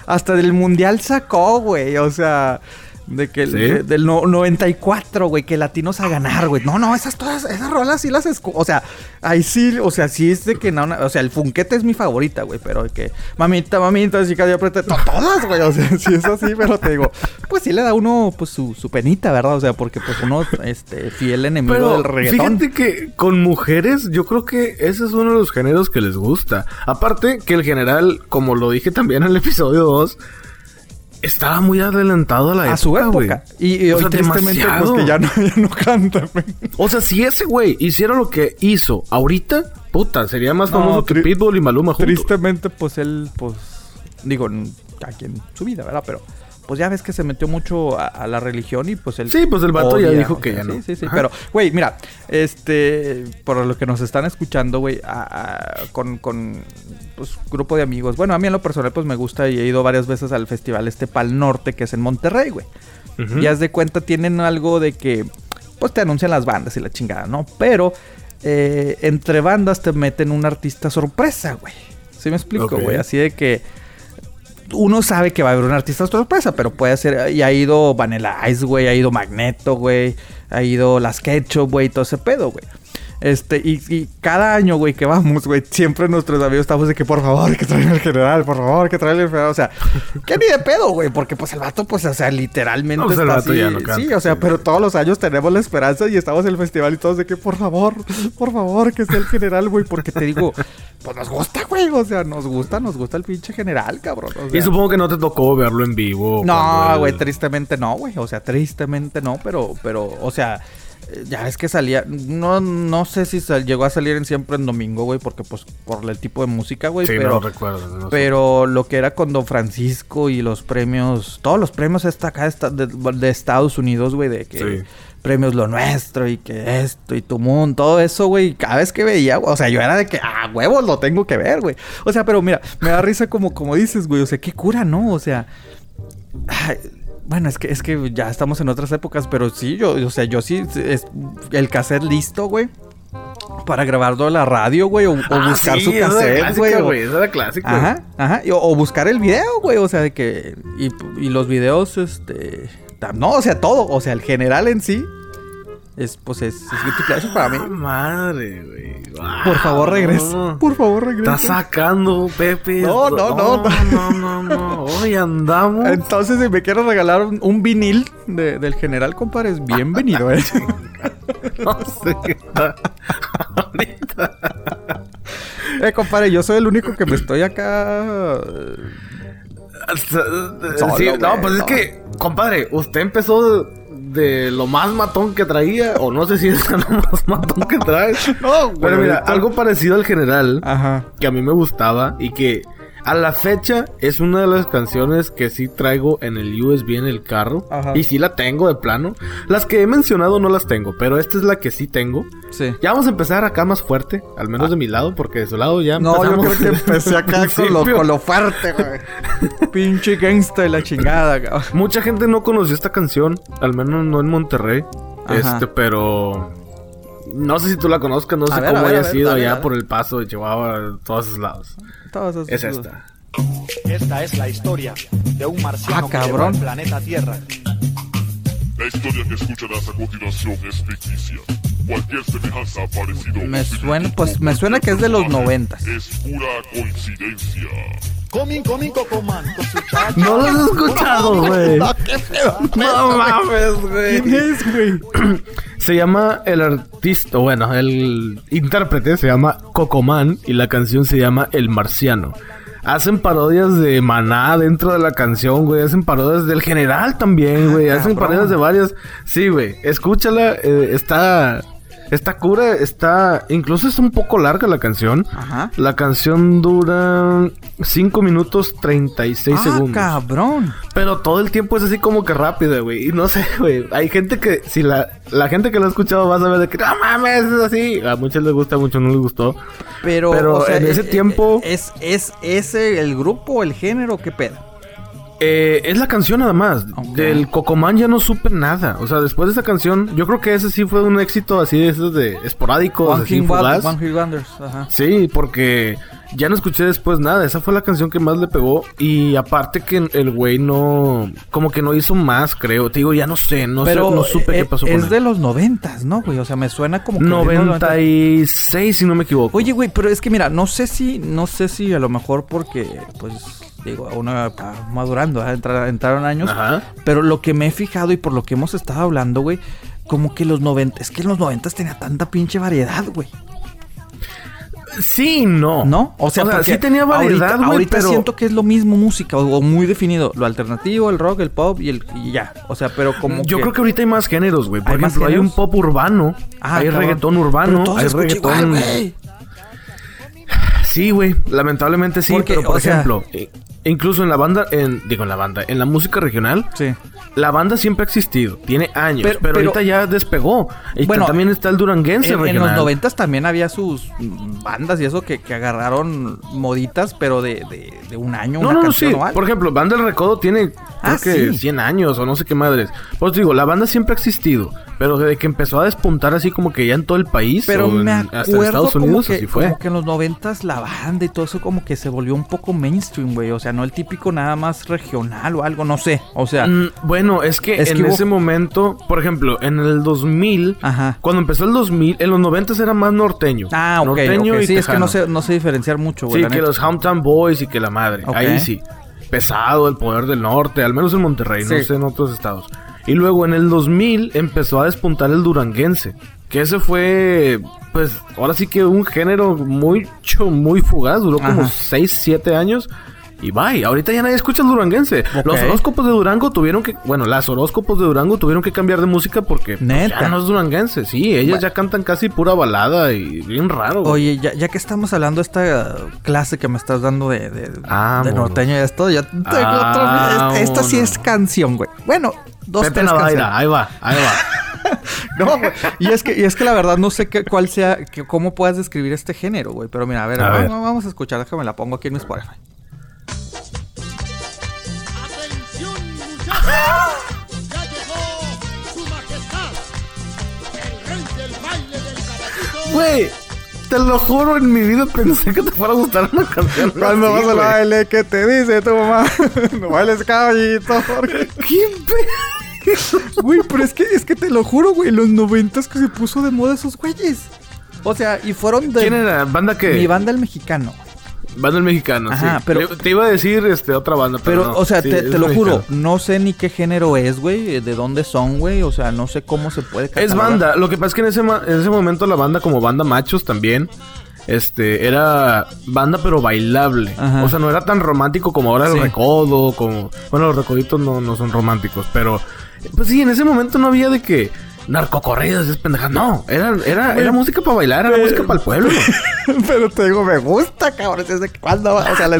hasta del mundial sacó, güey. O sea, De que el, del 94, güey, que latinos a ganar, güey. No, no, esas todas, esas rolas sí las escucho. O sea, ahí sí, o sea, sí es de que no, o sea, el funquete es mi favorita, güey, pero de que mamita, mamita, chica, yo apreté todas, güey. O sea, sí es así, pero te digo, pues sí le da uno pues su, su penita, ¿verdad? O sea, porque pues uno este fiel enemigo del reggaetón. Fíjate que con mujeres yo creo que ese es uno de los géneros que les gusta. Aparte que el general, como lo dije también en el episodio 2, estaba muy adelantado a la a su época. Y, o sea, tristemente, pues que ya no, canta, O sea, si ese güey hiciera lo que hizo ahorita, puta, sería más famoso que Pitbull y Maluma juntos. Tristemente, pues él, pues, digo, aquí en su vida, ¿verdad? Pero pues ya ves que se metió mucho a, la religión y pues él... Sí, pues el vato ya dijo que ya no. Sí, sí, sí. Pero, güey, mira, este, por lo que nos están escuchando, güey, con, con, pues, grupo de amigos. Bueno, a mí en lo personal, pues me gusta y he ido varias veces al festival este Pal Norte, que es en Monterrey, güey. Y haz de cuenta, tienen algo de que, pues te anuncian las bandas y la chingada, ¿no? Pero eh, entre bandas te meten un artista sorpresa, güey. ¿Sí me explico, güey? Así de que uno sabe que va a haber un artista sorpresa, pero puede ser. Y ha ido Vanilla Ice, güey. Ha ido Magneto, güey. Ha ido Las Ketchup, güey. Todo ese pedo, güey. Este, y, cada año, güey, que vamos, güey, siempre nuestros amigos estamos de que por favor, que traigan el general, por favor, que traigan el general. O sea, que ni de pedo, güey, porque pues el vato, pues, o sea, literalmente pues, está así. sí, o sea, pero todos los años tenemos la esperanza y estamos en el festival y todos de que por favor, por favor, que sea el general, güey, porque te digo, pues nos gusta, güey, o sea, nos gusta, nos gusta el pinche general, cabrón. y supongo que no te tocó verlo en vivo. No, güey, tristemente no, güey, o sea, tristemente no, pero, pero, o sea ya es que salía, no, no sé si llegó a salir en siempre en domingo, güey, porque pues por el tipo de música, güey. Sí, pero, no recuerdo. pero lo que era con Don Francisco y los premios, todos los premios esta acá de, Estados Unidos, güey, de que premios lo nuestro y que esto y tu mundo, todo eso, güey. Cada vez que veía, o sea, yo era de que, ah, huevos, lo tengo que ver, güey. O sea, pero mira, me da risa como, como dices, güey, o sea, qué cura, ¿no? O sea... Bueno, es que, es que ya estamos en otras épocas, pero sí, yo, o sea, yo sí, es el cassette listo, güey. Para grabarlo a la radio, güey, o, ah, buscar su cassette, güey. Esa era clásica. Ajá, ajá. o, buscar el video, güey, o sea, de que. Y, y los videos, este. No, o sea, todo. O sea, el general en sí es, pues es, es para mí. Madre, güey. Por favor, regresa. Por favor, regresa. Está sacando, Pepe. No, no, no. No, no, no. Hoy andamos. Entonces, si me quiero regalar un, vinil de, del general, compadre, es bienvenido, eh. no sé qué Eh, compadre, yo soy el único que me estoy acá. sí, no, pues es que, compadre, usted empezó de lo más matón que traía, o no sé si es lo más matón que trae. No, Pero mira, algo parecido al general, Ajá. que a mí me gustaba y que a la fecha es una de las canciones que sí traigo en el USB en el carro. Y sí la tengo de plano. Las que he mencionado no las tengo, pero esta es la que sí tengo. Sí. Ya vamos a empezar acá más fuerte, al menos de mi lado, porque de su lado ya No, yo creo que empecé acá con lo, con lo, fuerte, güey. Pinche gangsta de la chingada, cabrón. Mucha gente no conoció esta canción, al menos no en Monterrey. Este, pero no sé si tú la conozcas, no sé cómo haya sido allá por el paso de Chihuahua, todos esos lados. Es esta. Esta es la historia de un marciano ah, cabrón. que planeta Tierra. La historia que escucharás a continuación es ficticia. Cualquier semejanza ha parecido. Me suena, pues me suena que es de los 90. Es pura coincidencia. Comin, comin, cocoman, No lo has escuchado, güey. No mames, güey. ¿Quién es, güey? Se llama el artista, bueno, el intérprete se llama Cocoman y la canción se llama El Marciano. Hacen parodias de Maná dentro de la canción, güey. Hacen parodias del general también, güey. Ah, Hacen parodias de varias. Sí, güey. Escúchala. Eh, está esta cura está. Incluso es un poco larga la canción. Ajá. La canción dura 5 minutos 36 ah, segundos. cabrón! Pero todo el tiempo es así como que rápido, güey. Y no sé, güey. Hay gente que. Si la, la gente que lo ha escuchado va a saber de que. ¡No mames! Es así. A muchos les gusta, a muchos no les gustó. Pero. Pero en ese tiempo. Es, es ese el grupo, el género, ¿qué pedo? Eh, es la canción nada más. Del Cocomán ya no supe nada. O sea, después de esa canción, yo creo que ese sí fue un éxito así de esos de esporádicos, One Hit Wonders, Sí, porque ya no escuché después nada. Esa fue la canción que más le pegó. Y aparte que el güey no... Como que no hizo más, creo. Te digo, ya no sé. No, sé, no supe qué eh, pasó con él. Es de los noventas, ¿no, güey? O sea, me suena como... Que 96, si no me equivoco. Oye, güey, pero es que mira, no sé si... No sé si a lo mejor porque, pues digo, uno madurando, entraron años. Ajá. Pero lo que me he fijado y por lo que hemos estado hablando, güey, como que los 90, es que en los 90 tenía tanta pinche variedad, güey. Sí, no. ¿No? O sea, sí tenía variedad, güey. Ahorita, siento que es lo mismo música, o, muy definido. Lo alternativo, el rock, el pop y el ya. O sea, pero como. Yo creo que ahorita hay más géneros, güey. Por ejemplo, hay un pop urbano, ah, hay reggaetón urbano, hay reggaetón. sí, güey. Lamentablemente sí. pero por ejemplo, eh, incluso en la banda, en, digo en la banda, en la música regional. Sí la banda siempre ha existido, tiene años, pero, ahorita ya despegó. Y bueno, también está el Duranguense en, en los noventas también había sus bandas y eso que, agarraron moditas, pero de, un año, no, una no, sí. Por ejemplo, Banda del Recodo tiene creo ah, que 100 años o no sé qué madres. Pues digo, la banda siempre ha existido. Pero desde que empezó a despuntar así como que ya en todo el país. Pero me acuerdo hasta en Estados Unidos que, así fue. Como que en los noventas la banda y todo eso como que se volvió un poco mainstream, güey. O sea, no el típico nada más regional o algo, no sé. O sea. Mm, bueno, es que en ese momento, por ejemplo, en el 2000, Ajá. cuando empezó el 2000, en los noventas era más norteño. Ah, ok. Norteño Y sí, es que no sé, no sé diferenciar mucho, güey. Sí, que los Hometown Boys y que la madre. Ahí sí. Pesado el poder del norte, al menos en Monterrey, no sé en otros estados. Y luego en el 2000 empezó a despuntar el duranguense. Que ese fue, pues, ahora sí que un género muy, muy fugaz. Duró como 6, 7 años. Y bye, ahorita ya nadie escucha el duranguense. Los horóscopos de Durango tuvieron que, bueno, las horóscopos de Durango tuvieron que cambiar de música porque pues, ya no es duranguense. Sí, ellas ya cantan casi pura balada y bien raro. Oye, ya, ya, que estamos hablando de esta clase que me estás dando de, de, de norteño y esto, ya tengo otro. Esta, sí es canción, güey. Bueno, dos, tres canciones. Ahí va, ahí va. no, güey. Y es que, y es que la verdad no sé qué, cuál sea, cómo puedas describir este género, güey. Pero mira, a ver, vamos, vamos, a escuchar, déjame la pongo aquí en mi Spotify. Güey, te lo juro, en mi vida pensé que te fuera a gustar una canción. Cuando vas a baile, ¿qué te dice tu mamá? no bailes caballito. ¿Qué Güey, pero es que, es que te lo juro, güey, los noventas que se puso de moda esos güeyes. O sea, y fueron de. ¿Quién era? ¿Banda que Mi banda el mexicano. Banda el mexicano, Ajá, Pero, te, iba a decir este, otra banda, pero. o sea, te, lo juro, no sé ni qué género es, güey, de dónde son, güey. O sea, no sé cómo se puede Es banda. Lo que pasa es que en ese, en ese momento la banda, como banda machos también, este, era banda pero bailable. O sea, no era tan romántico como ahora el recodo, como... Bueno, los recoditos no, no son románticos, pero... Pues sí, en ese momento no había de que narcocorridos, es pendeja. No, era, era, era música para bailar, era música para el pueblo. Pero te digo, me gusta, cabrón. ¿Desde cuándo? O sea,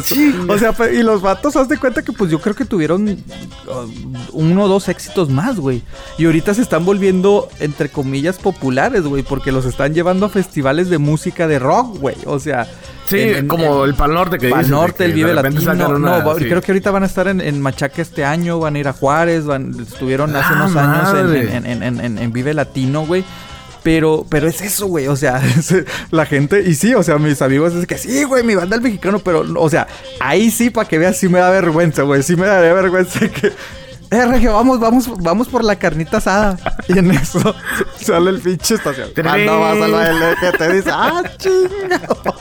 o sea, y los vatos, haz de cuenta que pues yo creo que tuvieron uh, uno o dos éxitos más, güey. Y ahorita se están volviendo, entre comillas, populares, güey, porque los están llevando a festivales de música de rock, güey. O sea, Sí, como el Pal Norte que Pal Norte, el Vive Latino. no, creo que ahorita van a estar en, Machaca este año, van a ir a Juárez, van, estuvieron hace ah, unos años en, Vive Latino, güey. Pero, pero es eso, güey. O sea, la gente. Y sí, o sea, mis amigos es que sí, güey, mi banda el mexicano. Pero, o sea, ahí sí, para que veas, sí me da vergüenza, güey. Sí me da vergüenza que eh, Regio, vamos, vamos, vamos por la carnita asada. Y en eso sale el pinche estación. Cuando vas al baile que te dice, ah, chingado.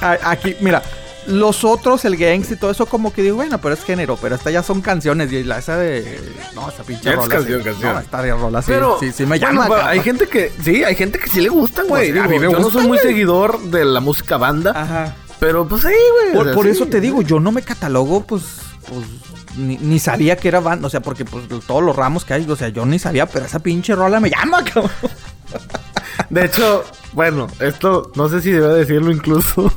Aquí, mira, los otros, el gangs y todo eso, como que digo, bueno, pero es género, pero esta ya son canciones. Y la esa de. No, esa pinche rola. Es canción, canción. No, esta de rola sí, pero, sí, sí me llama. hay gente que. Sí, hay gente que sí le gusta, güey. Pues, a mí me yo no soy muy seguidor de la música banda. Ajá. Pero pues sí, güey. Por, eso te digo, yo no me catalogo, pues. pues ni, sabía que era banda, o sea, porque pues todos los ramos que hay, o sea, yo ni sabía, pero esa pinche rola me llama, cabrón. De hecho, bueno, esto no sé si debe decirlo incluso.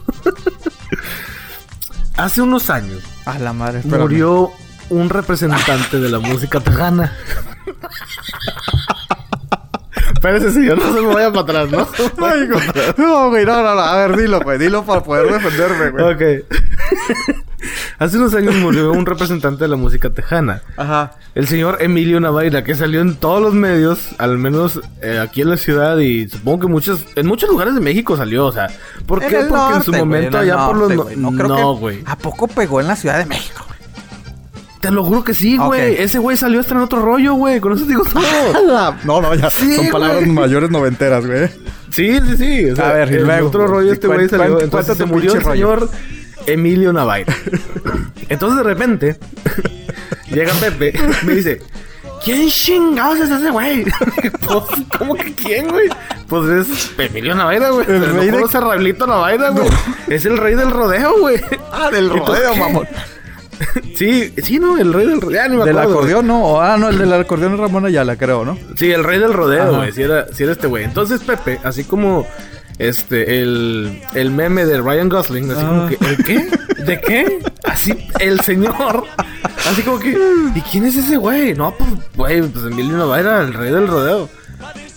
Hace unos años. A la madre. Murió un representante de la música tejana. Espérese, señor, no se me vaya para atrás, ¿no? no, güey, no, no, no. A ver, dilo, güey. Dilo para poder defenderme, güey. Ok. Hace unos años murió un representante de la música tejana. Ajá. El señor Emilio Navaira, que salió en todos los medios, al menos eh, aquí en la ciudad y supongo que muchos, en muchos lugares de México salió, o sea. ¿Por qué? Porque en su momento allá por los... no, güey. ¿A poco pegó en la Ciudad de México? Te lo juro que sí, güey. Ese güey salió hasta en otro rollo, güey. Con eso digo todo. no, no, ya. son palabras mayores noventeras, güey. Sí, sí, sí. O sea, a ver, en otro rollo este güey salió. Entonces se murió el señor Emilio Navaira. Entonces de repente llega Pepe me dice... ¿Quién chingados es ese güey? pues, ¿Cómo que quién, güey? Pues es Emilio Navaira, güey. El, rey de... Navaira, güey. Es el rey del rodeo, güey. Ah, del rodeo, mamón. sí, sí, no, el rey del rodeo. del acordeón, no. Ah, no, el del acordeón es Ramón Ayala, creo, ¿no? Sí, el rey del rodeo, güey. Si era, si era este güey. Entonces, Pepe, así como este, el, el meme de Ryan Gosling, así como ah. que, ¿el qué? ¿De qué? Así, el señor, así como que, ¿y quién es ese güey? No, pues, güey, pues Emilio Navaira, el rey del rodeo.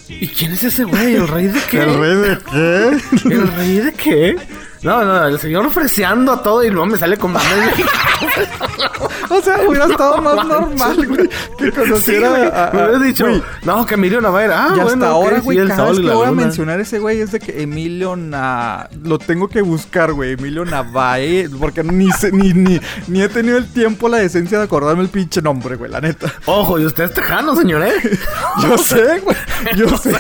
¿Y quién es ese güey? ¿El rey de qué? ¿El rey de qué? ¿El rey de qué? No, no, el señor ofreciendo a todo y no me sale con mames. o sea, hubiera estado más normal, güey. Que conociera Me hubieras dicho, no, que Emilio Navaira. Ah, y hasta ahora, güey, cada vez que voy a mencionar ese güey es de que Emilio Na... Lo tengo que buscar, güey. Emilio Navae. Porque ni, ni, ni, ni he tenido el tiempo, la decencia de acordarme el pinche nombre, güey, la neta. Ojo, y usted es tejano, señor, ¿eh? yo sé, güey. Yo sé.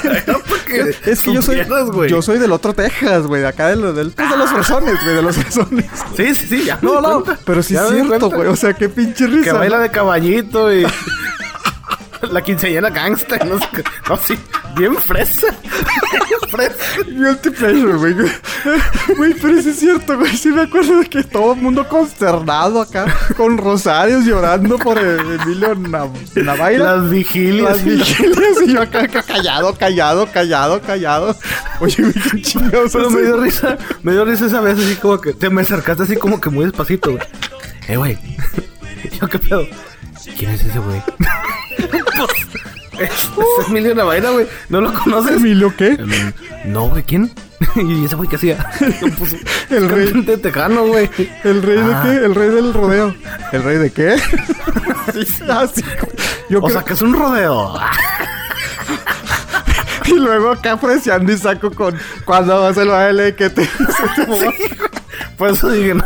es que yo soy, yo soy del otro Texas, güey. De acá del, del, pues, de los razones, güey, de los razones. Sí, sí, sí, ya. No, no, pero sí es cierto, güey. O sea, qué pinche risa. Que baila de caballito y. la quinceañera gangsta, no sé, no, sí, bien fresa. Fresa. Guilty pleasure, güey. Güey, pero sí es cierto, güey. Sí me acuerdo de que todo el mundo consternado acá, con rosarios llorando por Emilio Navaira. Las vigilias. Las vigilias y yo acá, callado, callado, callado, callado. Oye, güey, qué chingados. Pero me dio risa, me dio risa esa vez así como que te me acercaste así como que muy despacito, güey. Eh, güey. yo qué pedo. ¿Quién es ese güey? es, Emilio Navaira, güey. ¿No lo conoces? ¿Emilio qué? no, güey, ¿quién? ¿Y ese güey qué hacía? Pues, el rey de tejano, güey. ¿El rey de ah. qué? El rey del rodeo. ¿El rey de qué? sí, así. Yo o sea, que es un rodeo. y luego acá apreciando y saco con cuando vas al baile que te Por eso dije, no.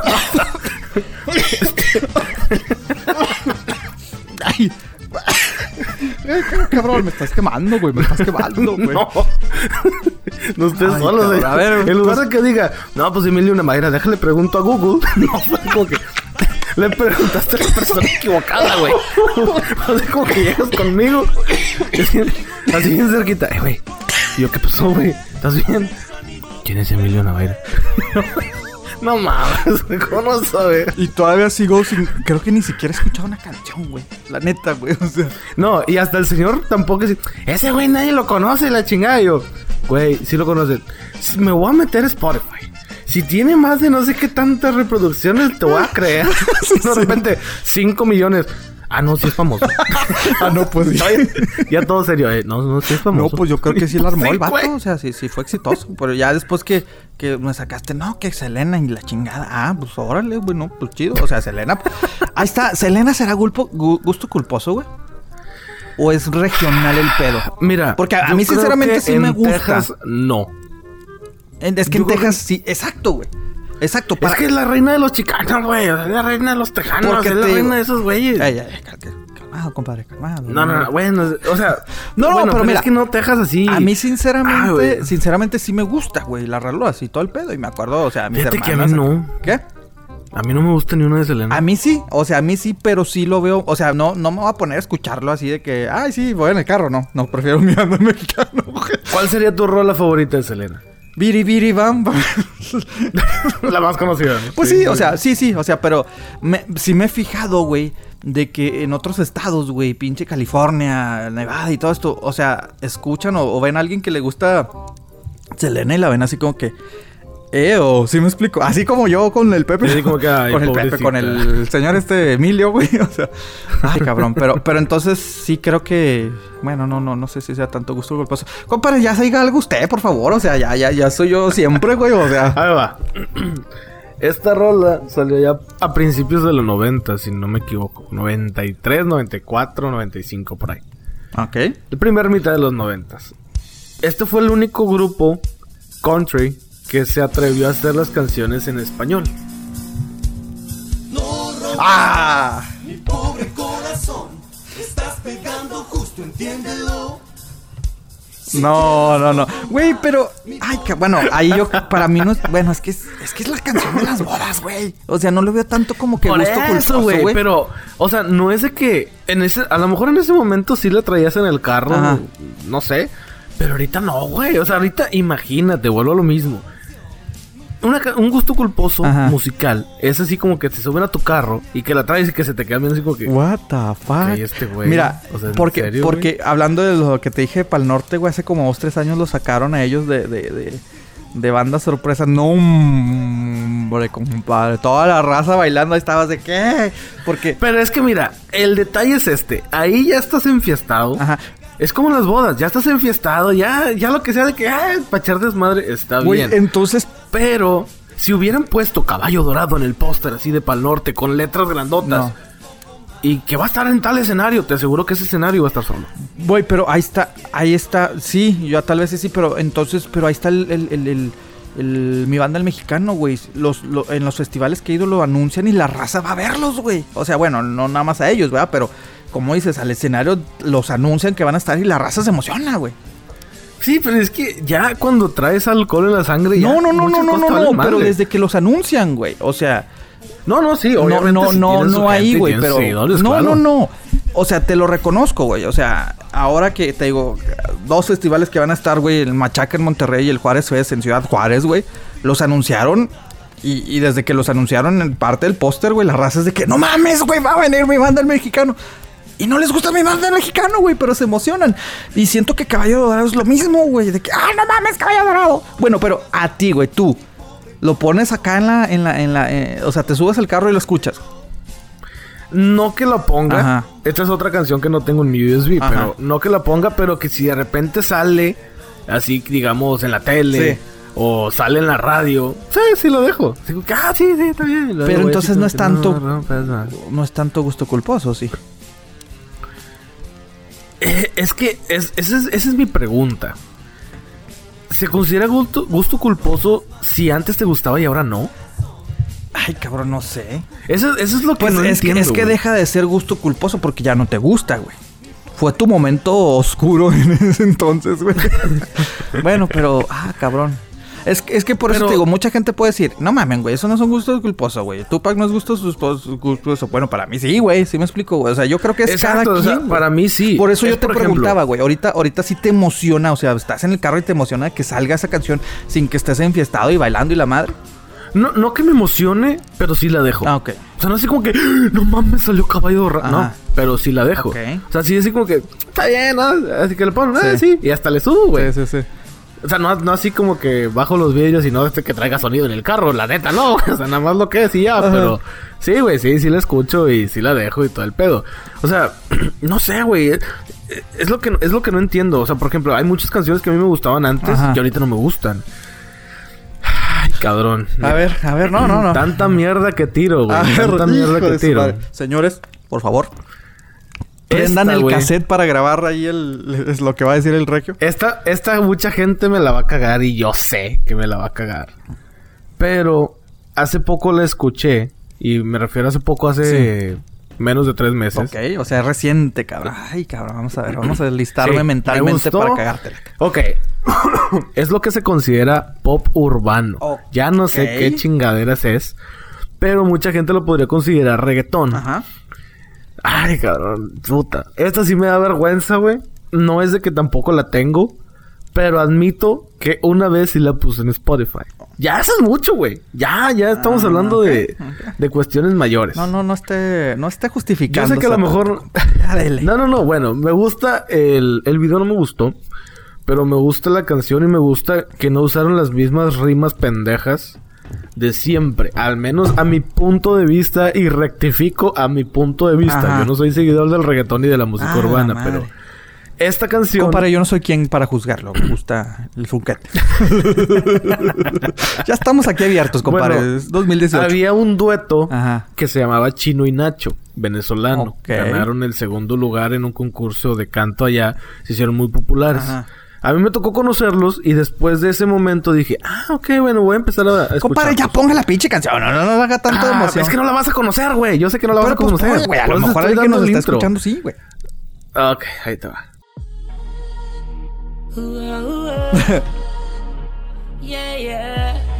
Ay. Cabrón, me estás quemando, güey. Me estás quemando, güey. No. No estés solo, güey. A ver, en lugar de que diga, no, pues Emilio una madera, déjale pregunto a Google. No, fue como que le preguntaste a la persona equivocada, güey. Sea, como que llegas conmigo. Así bien cerquita. Eh, güey. Y yo, ¿qué pasó, güey? ¿Estás bien? ¿Quién es Emilio Navaira? No mames, ¿cómo no sabes? Y todavía sigo sin. Creo que ni siquiera he escuchado una canción, güey. La neta, güey. O sea. No, y hasta el señor tampoco es. Ese güey nadie lo conoce, la chingada. Yo, güey, sí lo conoce. Me voy a meter Spotify. Si tiene más de no sé qué tantas reproducciones, te voy a creer. de repente, 5 millones. Ah, no, sí es famoso. ah, no, pues ya. ya todo serio. Eh. No, no, sí es famoso. No, pues yo creo que sí la armó el vato. O sea, sí, sí fue exitoso. Pero ya después que, que me sacaste, no, que Selena y la chingada. Ah, pues órale, güey, no, pues chido. O sea, Selena. ahí está. ¿Selena será gusto culposo, güey? ¿O es regional el pedo? Mira. Porque a, mí, sinceramente, sí me gusta. Texas, no. Es que en Texas sí. Exacto, güey. Exacto. Para... Es que es la reina de los chicanos, güey. Es la reina de los tejanos. Porque es la reina de esos güeyes. Ay, ay, calmado, compadre, calmado. No, no, no, bueno, o sea. No, bueno, pero, mira. Es que no Texas así. A mí, sinceramente, sinceramente sí me gusta, güey. La ralo así todo el pedo. Y me acuerdo, o sea, a mis Fíjate que a mí no. ¿Qué? A mí no me gusta ni una de Selena. A mí sí, o sea, a mí sí, pero sí lo veo. O sea, no, no me voy a poner a escucharlo así de que, ay, sí, voy en el carro, no. No, prefiero mirando en el carro. ¿Cuál sería tu rola favorita de Selena? Biri Biri Bam La más conocida. Pues sí, o sea, sí, sí, o sea, pero me, sí me he fijado, güey, de que en otros estados, güey, pinche California, Nevada y todo esto, o sea, escuchan o ven a alguien que le gusta Selena y la ven así como que, eh, o sí me explico. Así como yo con el Pepe. Sí, como que, con el Pepe, con el señor este Emilio, güey. O sea, ay, cabrón. Pero, pero entonces sí creo que. Bueno, no, no, no sé si sea tanto gusto golposo. Compadre, ya se diga algo usted, por favor. O sea, ya, ya, ya soy yo siempre, güey. O sea. Ahí va. Esta rola salió ya a principios de los 90, si no me equivoco. 93, 94, 95 por ahí. Ok. El primer mitad de los 90. Este fue el único grupo country que se atrevió a hacer las canciones en español. ¡Ah! Mi pobre corazón, estás pegando justo, entiéndelo. No, no, no. Güey, pero. Ay, que, bueno, ahí yo. Para mí no es. Bueno, es que es, es que es la canción de las bodas, güey. O sea, no lo veo tanto como que Por gusto eso, güey. Pero, o sea, no es de que. En ese, a lo mejor en ese momento sí la traías en el carro. No sé. Pero ahorita no, güey. O sea, ahorita imagínate, vuelvo a lo mismo un gusto culposo musical es así como que te suben a tu carro y que la traes y que se te queda bien así como que. What the fuck? Este Mira, porque, porque hablando de lo que te dije para el norte, güey, hace como dos, tres años lo sacaron a ellos de, de, de, de banda sorpresa. No, hombre, compadre. Toda la raza bailando, ahí estabas de qué. Porque. Pero es que mira, el detalle es este. Ahí ya estás enfiestado. Ajá. Es como las bodas, ya estás enfiestado, ya, ya lo que sea de que, ay, para echar desmadre, está bien. Entonces, pero si hubieran puesto caballo dorado en el póster así de pal norte con letras grandotas. Y que va a estar en tal escenario, te aseguro que ese escenario va a estar solo. Voy, pero ahí está, ahí está, sí, yo tal vez sí, pero entonces, pero ahí está el, el, el, mi banda el mexicano, güey. Los, en los festivales que he ido lo anuncian y la raza va a verlos, güey. O sea, bueno, no nada más a ellos, ¿verdad? Pero como dices, al escenario los anuncian que van a estar y la raza se emociona, güey. Sí, pero es que ya cuando traes alcohol en la sangre. No, no, no, no, no, no, no, pero desde que los anuncian, güey. O sea. No, no, sí, obviamente. No, no, no, no ahí, güey, pero. No, no, no. O sea, te lo reconozco, güey. O sea, ahora que te digo, dos festivales que van a estar, güey, el Machaca en Monterrey y el Juárez Fest en Ciudad Juárez, güey, los anunciaron. Y, y desde que los anunciaron en parte del póster, güey, la raza es de que no mames, güey, va a venir mi banda el mexicano. Y no les gusta mi banda mexicano, güey, pero se emocionan. Y siento que Caballo Dorado es lo mismo, güey. De que, ah, no mames, Caballo Dorado. Bueno, pero a ti, güey, tú. Lo pones acá en la, en la, en la, eh, o sea, te subes al carro y lo escuchas. No que lo ponga. Ajá. Esta es otra canción que no tengo en mi USB, pero no que la ponga, pero que si de repente sale así, digamos, en la tele. O sale en la radio. Sí, sí lo dejo. Digo, ah, sí, sí, está bien. Pero entonces no es tanto. no es tanto gusto culposo, sí. Eh, es que esa es, mi pregunta. ¿Se considera gusto, gusto culposo si antes te gustaba y ahora no? Ay, cabrón, no sé. Eso, es lo que pues no es, entiendo, es que deja de ser gusto culposo porque ya no te gusta, güey. Fue tu momento oscuro en ese entonces, güey. bueno, pero, ah, cabrón. Es, es que por eso te digo, mucha gente puede decir, no mames, güey, eso no son gustos culposos, güey. Tupac no es gustos culposos. Bueno, para mí sí, güey, sí me explico, güey. O sea, yo creo que es cada quien. para mí sí. Por eso yo te preguntaba, güey. Ahorita, ahorita sí te emociona, o sea, estás en el carro y te emociona que salga esa canción sin que estés enfiestado y bailando y la madre. No, no que me emocione, pero sí la dejo. Ah, ok. O sea, no así como que, ¡Ah, no mames, salió caballo de No, pero sí la dejo. O sea, sí así como que, está bien, ¿no? Así que le pongo, ah, sí. Y hasta le subo, güey. Sí, sí, sí. O sea, no, no así como que bajo los vídeos y no este que traiga sonido en el carro, la neta, no. O sea, nada más lo que decía, pero sí, güey, sí, sí la escucho y sí la dejo y todo el pedo. O sea, no sé, güey. Es lo que es lo que no entiendo. O sea, por ejemplo, hay muchas canciones que a mí me gustaban antes y ahorita no me gustan. Ay, cabrón. A ver, a ver, no, no, no. Tanta mierda que tiro, güey. Tanta mierda que tiro. Señores, por favor, Prendan el cassette para grabar ahí el, es lo que va a decir el regio. Esta, esta mucha gente me la va a cagar y yo sé que me la va a cagar. Pero hace poco la escuché y me refiero hace poco, hace menos de tres meses. Ok, o sea, reciente, cabrón. Ay, cabrón, vamos a ver, vamos a listarme mentalmente para cagarte. Ok. es lo que se considera pop urbano. Ya no sé qué chingaderas es, pero mucha gente lo podría considerar reggaetón. Ajá. Ay, cabrón, puta. Esta sí me da vergüenza, güey. No es de que tampoco la tengo. Pero admito que una vez sí la puse en Spotify. Ya eso es mucho, güey. Ya, ya estamos ah, hablando de, de, cuestiones mayores. No, no, no esté, no esté justificando. Yo sé que a lo mejor. no, no, no. Bueno, me gusta el, el video, no me gustó. Pero me gusta la canción y me gusta que no usaron las mismas rimas pendejas de siempre, al menos a mi punto de vista, y rectifico a mi punto de vista. Yo no soy seguidor del reggaetón y de la música ah, urbana, pero esta canción. Compadre, yo no soy quien para juzgarlo. Me gusta el funquete. ya estamos aquí abiertos, compadre. 2018. Había un dueto que se llamaba Chino y Nacho, venezolano. Ganaron el segundo lugar en un concurso de canto allá. Se hicieron muy populares. A mí me tocó conocerlos y después de ese momento dije, ah, ok, bueno, voy a empezar a escuchar. Compadre, ya ponga la pinche canción. No, no, no, haga tanto ah, emoción. Es que no la vas a conocer, güey. Yo sé que no la vas a pues, conocer. güey, a lo mejor alguien que nos está escuchando sí, güey. Ok, ahí te va. yeah, yeah.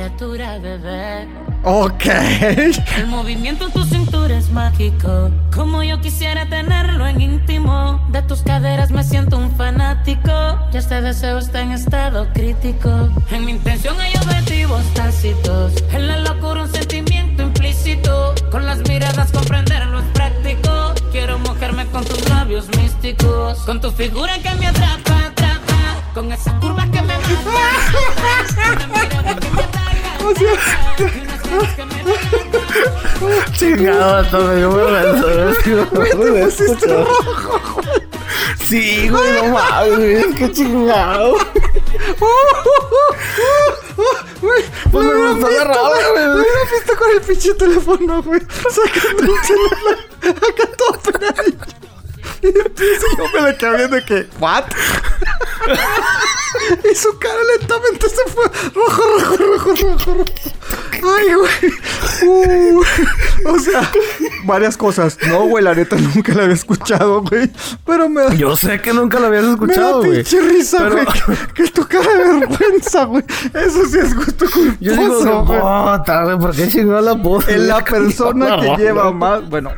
Criatura bebé. Ok. El movimiento en tu cintura es mágico. Como yo quisiera tenerlo en íntimo. De tus caderas me siento un fanático. Ya este deseo está en estado crítico. En mi intención hay objetivos tácitos. En la locura un sentimiento implícito. Con las miradas comprenderlo es práctico. Quiero mojarme con tus labios místicos. Con tu figura que me atrapa, atrapa. Con esas curvas que me matan. O sea, Chingado, hasta me dio vergüenza. Sí, güey, no mames, qué chingado. Pues me gustó agarrado, güey. Me hubiera visto con el pinche teléfono, güey. Sacando el celular. Acá todo penadillo. Yo me le quedé viendo que, ¿what? y su cara lentamente se fue rojo, rojo, rojo, rojo, rojo. Ay, güey. Uh, o sea, varias cosas. No, güey, la neta nunca la había escuchado, güey. Pero me da... Yo sé que nunca la habías escuchado, güey. Me da pinche risa, güey. Que, tu cara de vergüenza, güey. Eso sí es gusto culposo, Yo digo, güey. güey, ¿por qué chingó la voz? En la persona que lleva más... Bueno,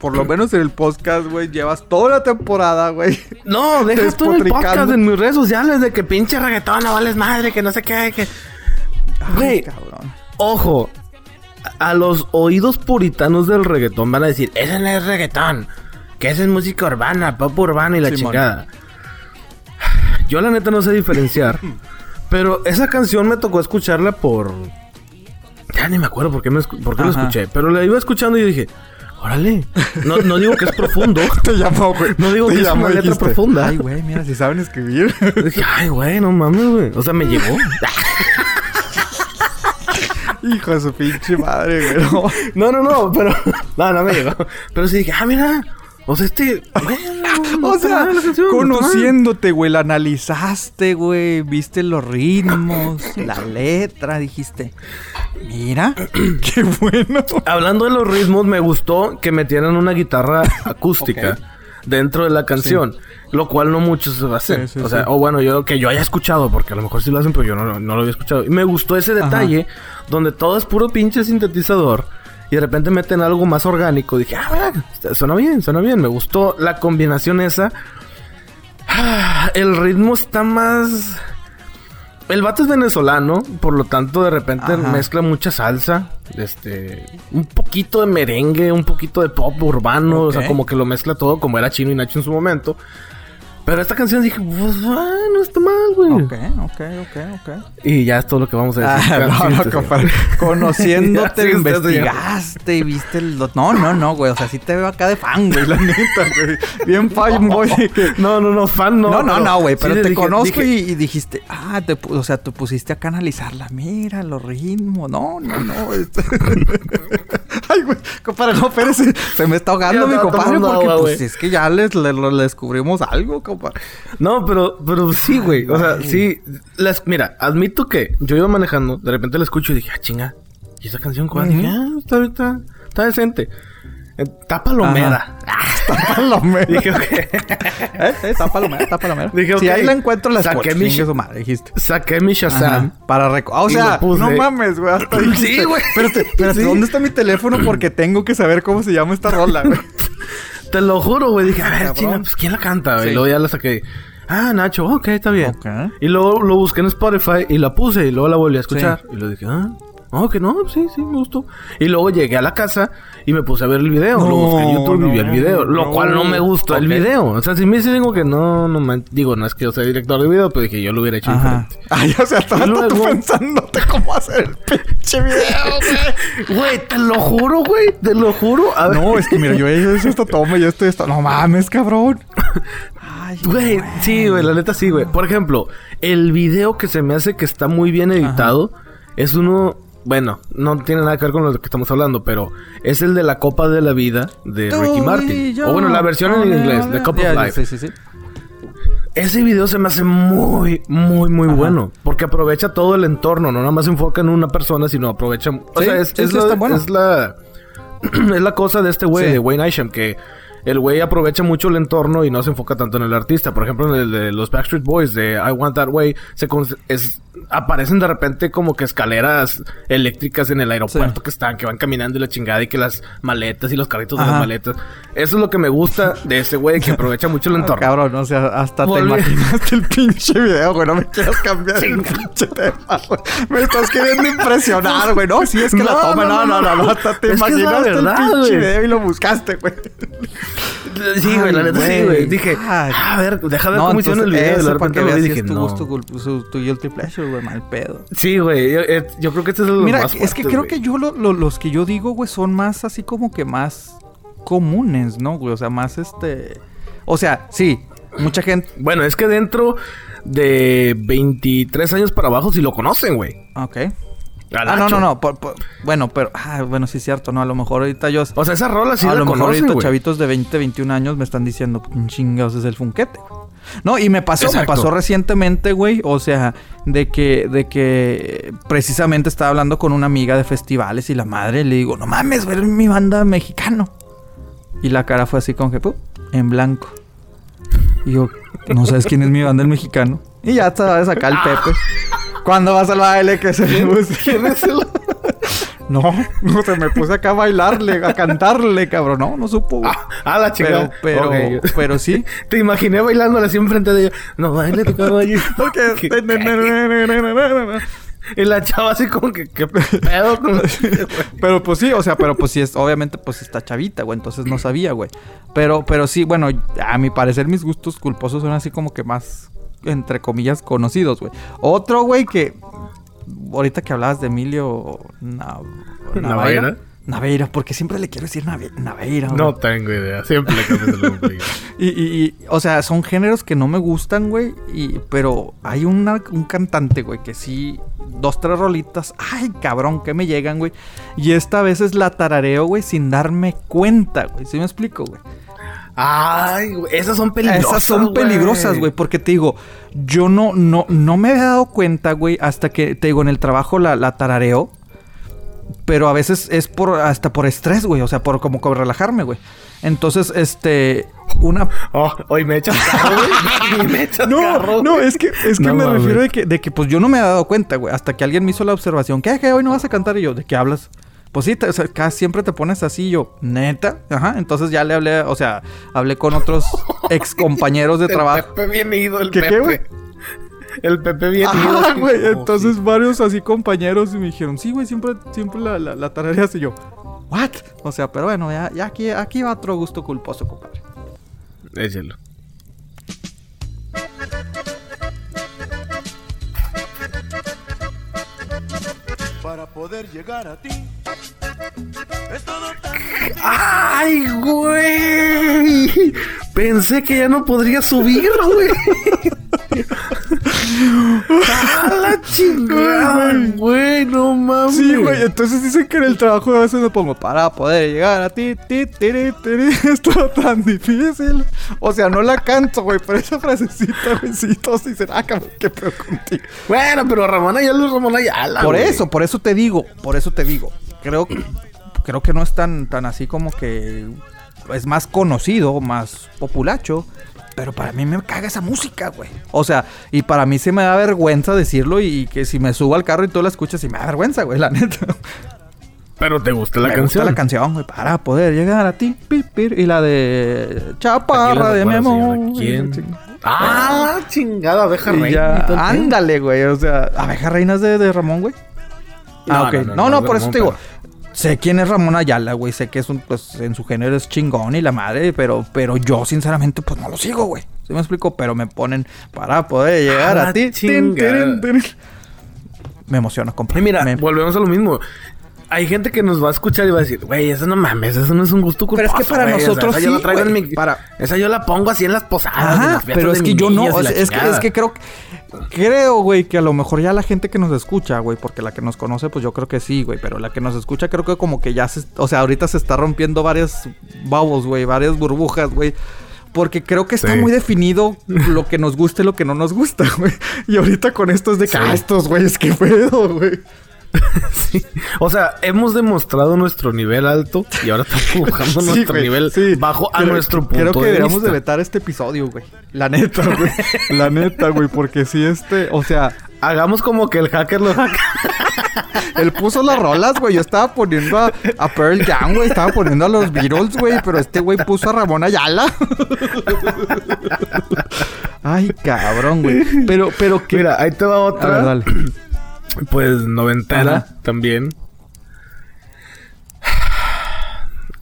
por lo menos en el podcast, güey, llevas toda la temporada, güey. No, dejas tú en el podcast, en mis redes sociales, de que pinche reggaetón, no vales madre, que no sé qué, que... Güey, ojo, a los oídos puritanos del reggaetón van a decir, ese no es reggaetón, que esa es música urbana, pop urbana y la chingada. Yo la neta no sé diferenciar, pero esa canción me tocó escucharla por... Ya ni me acuerdo por qué, me por qué lo escuché, pero la iba escuchando y dije... Órale. No, no digo que es profundo. Te llamó, güey. No digo que es una letra profunda. Ay, güey, mira, si saben escribir. Dije, ay, güey, no mames, güey. O sea, me llegó. Hijo de su pinche madre, güey. No, no, no, pero. No, no me llegó. Pero sí dije, ah, mira. O sea, este. o sea, conociéndote, güey, la analizaste, güey. Viste los ritmos, la letra, dijiste. Mira, qué bueno. Hablando de los ritmos, me gustó que metieran una guitarra acústica dentro de la canción. Lo cual no muchos se hacen. o sea, o bueno, yo que yo haya escuchado, porque a lo mejor sí lo hacen, pero yo no, lo había escuchado. Y me gustó ese detalle donde todo es puro pinche sintetizador. Y de repente meten algo más orgánico. Dije, ah, suena bien, suena bien. Me gustó la combinación esa. Ah, el ritmo está más el vato es venezolano, por lo tanto de repente mezcla mucha salsa, este, un poquito de merengue, un poquito de pop urbano, o sea, como que lo mezcla todo como era Chino y Nacho en su momento. Pero esta canción dije, pues, ah, no está mal, güey. Ok, ok, ok, ok. Y ya es todo lo que vamos a decir. Ah, no, no, Conociéndote, investigaste y viste el... No, no, no, güey. O sea, sí te veo acá de fan, güey, la neta, güey. Bien fan, güey. No, no, no, fan no. No, no, no, güey. Pero te conozco y, dijiste, ah, te, o sea, te pusiste a canalizarla. Mira, los ritmos. No, no, no. Este... Ay, güey. Compadre, no, espérese. Se me está ahogando mi compadre porque, pues, es que ya les, le, descubrimos algo, No, pero, pero sí, güey. O sea, sí. Mira, admito que yo iba manejando, de repente la escucho y dije, ah, chinga. ¿Y esa canción cuál? Dije, ah, está, está, está decente. Está palomera. está palomera. Dije, ok. ¿Eh? Está palomera, está palomera. Dije, Si ahí la encuentro, la saqué mi madre, dijiste. Saqué mi Shazam. para recordar. O sea, no mames, güey. Hasta Sí, güey. Espérate, espérate. ¿Dónde está mi teléfono? Porque tengo que saber cómo se llama esta rola, güey. Te lo juro, güey. Dije, a ver, chinga, pues ¿quién la canta? güey? Y luego ya la saqué. Ah, Nacho, ok, está bien. Y luego lo busqué en Spotify y la puse y luego la volví a escuchar. Y lo dije, ah, Oh, que no, sí, sí, me gustó. Y luego llegué a la casa y me puse a ver el video. lo busqué en YouTube y vi el video. Lo cual no me gustó el video. O sea, si me dice digo que no, no me... Digo, no es que yo sea director de video, pero dije yo lo hubiera hecho diferente. Ay, o sea, estaba luego... tú pensándote cómo hacer el pinche video, güey. Güey, te lo juro, güey. Te lo juro. No, es que mira, yo he hecho esto toma y esto y esto. No mames, cabrón. güey, sí, güey, la neta sí, güey. Por ejemplo, el video que se me hace que está muy bien editado es uno bueno, no tiene nada que ver con lo que estamos hablando, pero es el de la Copa de la Vida de Ricky Martin. O bueno, la versión en inglés, The Cup of Life. Sí, sí, sí. Ese video se me hace muy, muy, muy bueno. Porque aprovecha todo el entorno. No nada más se enfoca en una persona, sino aprovecha... O sea, es, es, la, es, la, es la... cosa de este güey, de Wayne Isham, que el güey aprovecha mucho el entorno y no se enfoca tanto en el artista. Por ejemplo, en el de los Backstreet Boys de I Want That Way, se es, aparecen de repente como que escaleras eléctricas en el aeropuerto que están, que van caminando y la chingada y que las maletas y los carritos de las maletas. Eso es lo que me gusta de ese güey que aprovecha mucho el entorno. cabrón, o sea, hasta te imaginaste el pinche video, güey. No me quieras cambiar el pinche tema, güey. Me estás queriendo impresionar, güey. No, si es que la toma, no, no, no, no, hasta te imaginaste el pinche video y lo buscaste, güey. Sí, güey, la neta sí, güey. Dije, a ver, deja ver cómo hicieron el video. de repente lo dije, tu no. gusto, tu guilty pleasure, güey, mal pedo. Sí, güey. Yo, eh, yo, creo que este es el Mira, es que creo que yo lo, los que yo digo, güey, son más así como que más comunes, ¿no, güey? O sea, más este... O sea, sí, mucha gente... Bueno, es que dentro de 23 años para abajo sí lo conocen, güey. Ok. Ah, no, no, no. bueno, pero. Ah, bueno, sí es cierto, ¿no? A lo mejor ahorita yo. O sea, esa rola sí A lo mejor ahorita chavitos de 20, 21 años me están diciendo, chingados, es el funquete. No, y me pasó, me pasó recientemente, güey. O sea, de que, de que precisamente estaba hablando con una amiga de festivales y la madre le digo, no mames, ver mi banda mexicano. Y la cara fue así con que, en blanco. Y yo, ¿no sabes quién es mi banda el mexicano? Y ya te va a sacar el Pepe. ¿Cuándo vas al baile que se ¿Quién es el... No, no se me puse acá a bailarle, a cantarle, cabrón. No, no supo. Ah, ah la chica. Pero, pero, pero, sí. Te imaginé bailándole así enfrente de ella. No, baile tu caballito. Porque... Y la chava así como que, ¿qué pedo? pero pues sí, o sea, pero pues sí, es, obviamente pues está chavita, güey. Entonces no sabía, güey. Pero, pero sí, bueno, a mi parecer mis gustos culposos son así como que más entre comillas, conocidos, güey. Otro, güey, que ahorita que hablabas de Emilio Naveira. Naveira, porque siempre le quiero decir Naveira. No tengo idea, siempre le cambias el nombre. y, y, o sea, son géneros que no me gustan, güey, y, pero hay una, un cantante, güey, que sí, dos, tres rolitas, ay, cabrón, que me llegan, güey. Y esta vez es la tarareo, güey, sin darme cuenta, güey. ¿Sí me explico, güey? Ay, esas son peligrosas. Esas son peligrosas, güey, porque te digo, yo no, no, no me había dado cuenta, güey, hasta que te digo, en el trabajo la, la tarareo. Pero a veces es por hasta por estrés, güey. O sea, por como por relajarme, güey. Entonces, este. Una. Oh, hoy me echas carro, güey. me echas no, no, es que, es que me refiero de que, de que, pues yo no me había dado cuenta, güey. Hasta que alguien me hizo la observación. ¿Qué? ¿Qué? Hoy no vas a cantar. Y yo, ¿de qué hablas? Pues sí, o sea, casi siempre te pones así, yo, neta. Ajá, entonces ya le hablé, o sea, hablé con otros ex compañeros de trabajo. El Pepe bien ido, el ¿Qué, Pepe. güey? El Pepe bien ido. güey. entonces varios así compañeros me dijeron, sí, güey, siempre, siempre la, la, la tarareas. Y yo, ¿what? O sea, pero bueno, ya, ya aquí, aquí va otro gusto culposo, compadre. Échelo. Poder llegar a ti ¡Ay, güey! Pensé que ya no podría subir, güey. ¡A la chingada, güey! No mames. Sí, güey. Entonces dicen que en el trabajo a veces me pongo para poder llegar a ti, ti, tiri, tiri. Es todo tan difícil. O sea, no la canto, güey, pero esa frasecita, güey, sí, todos dicen, ah, cabrón, qué pedo contigo. Bueno, pero Ramón Ayala es Ramón Ayala. Por eso, por eso te digo, por eso te digo. Creo que creo que no es tan, tan así como que es más conocido, más populacho. Pero para mí me caga esa música, güey. O sea, y para mí se me da vergüenza decirlo y, que si me subo al carro y tú la escuchas, sí me da vergüenza, güey, la neta. Pero te gusta la me canción. Gusta la canción, güey, para poder llegar a ti. y la de Chaparra de Memo. ¿Quién? Ah, chingada, abeja reina. ándale, güey. O sea, abeja reinas de, de Ramón, güey. Ah, ok. No, no, por eso te digo. Sé quién es Ramón Ayala, güey. Sé que es un, pues, en su género es chingón y la madre, pero, pero yo, sinceramente, pues no lo sigo, güey. ¿Sí me explico? Pero me ponen para poder llegar a, ti. me emociona, compadre. Y mira, volvemos a lo mismo. hay gente que nos va a escuchar y va a decir, güey, eso no mames, eso no es un gusto culposo. Pero es que para nosotros esa yo la traigo en mi... para... Esa yo la pongo así en las posadas. pero es que yo no, es, que, es que creo creo, güey, que a lo mejor ya la gente que nos escucha, güey, porque la que nos conoce, pues yo creo que sí, güey, pero la que nos escucha creo que como que ya se, o sea, ahorita se está rompiendo varias babos, güey, varias burbujas, güey. Porque creo que está muy definido lo que nos gusta y lo que no nos gusta, güey. Y ahorita con esto es de que, ah, estos güeyes, qué pedo, güey. sí. O sea, hemos demostrado nuestro nivel alto y ahora estamos bajando nuestro nivel bajo a nuestro punto Creo que deberíamos de vetar este episodio, güey. La neta, güey. La neta, güey. Porque si este... O sea... Hagamos como que el hacker lo hackea. Él puso las rolas, güey. Yo estaba poniendo a, Pearl Jam, güey. Estaba poniendo a los Beatles, güey. Pero este güey puso a Ramón Ayala. Ay, cabrón, güey. Pero, pero que... Mira, ahí te va otra. dale. Pues noventera también.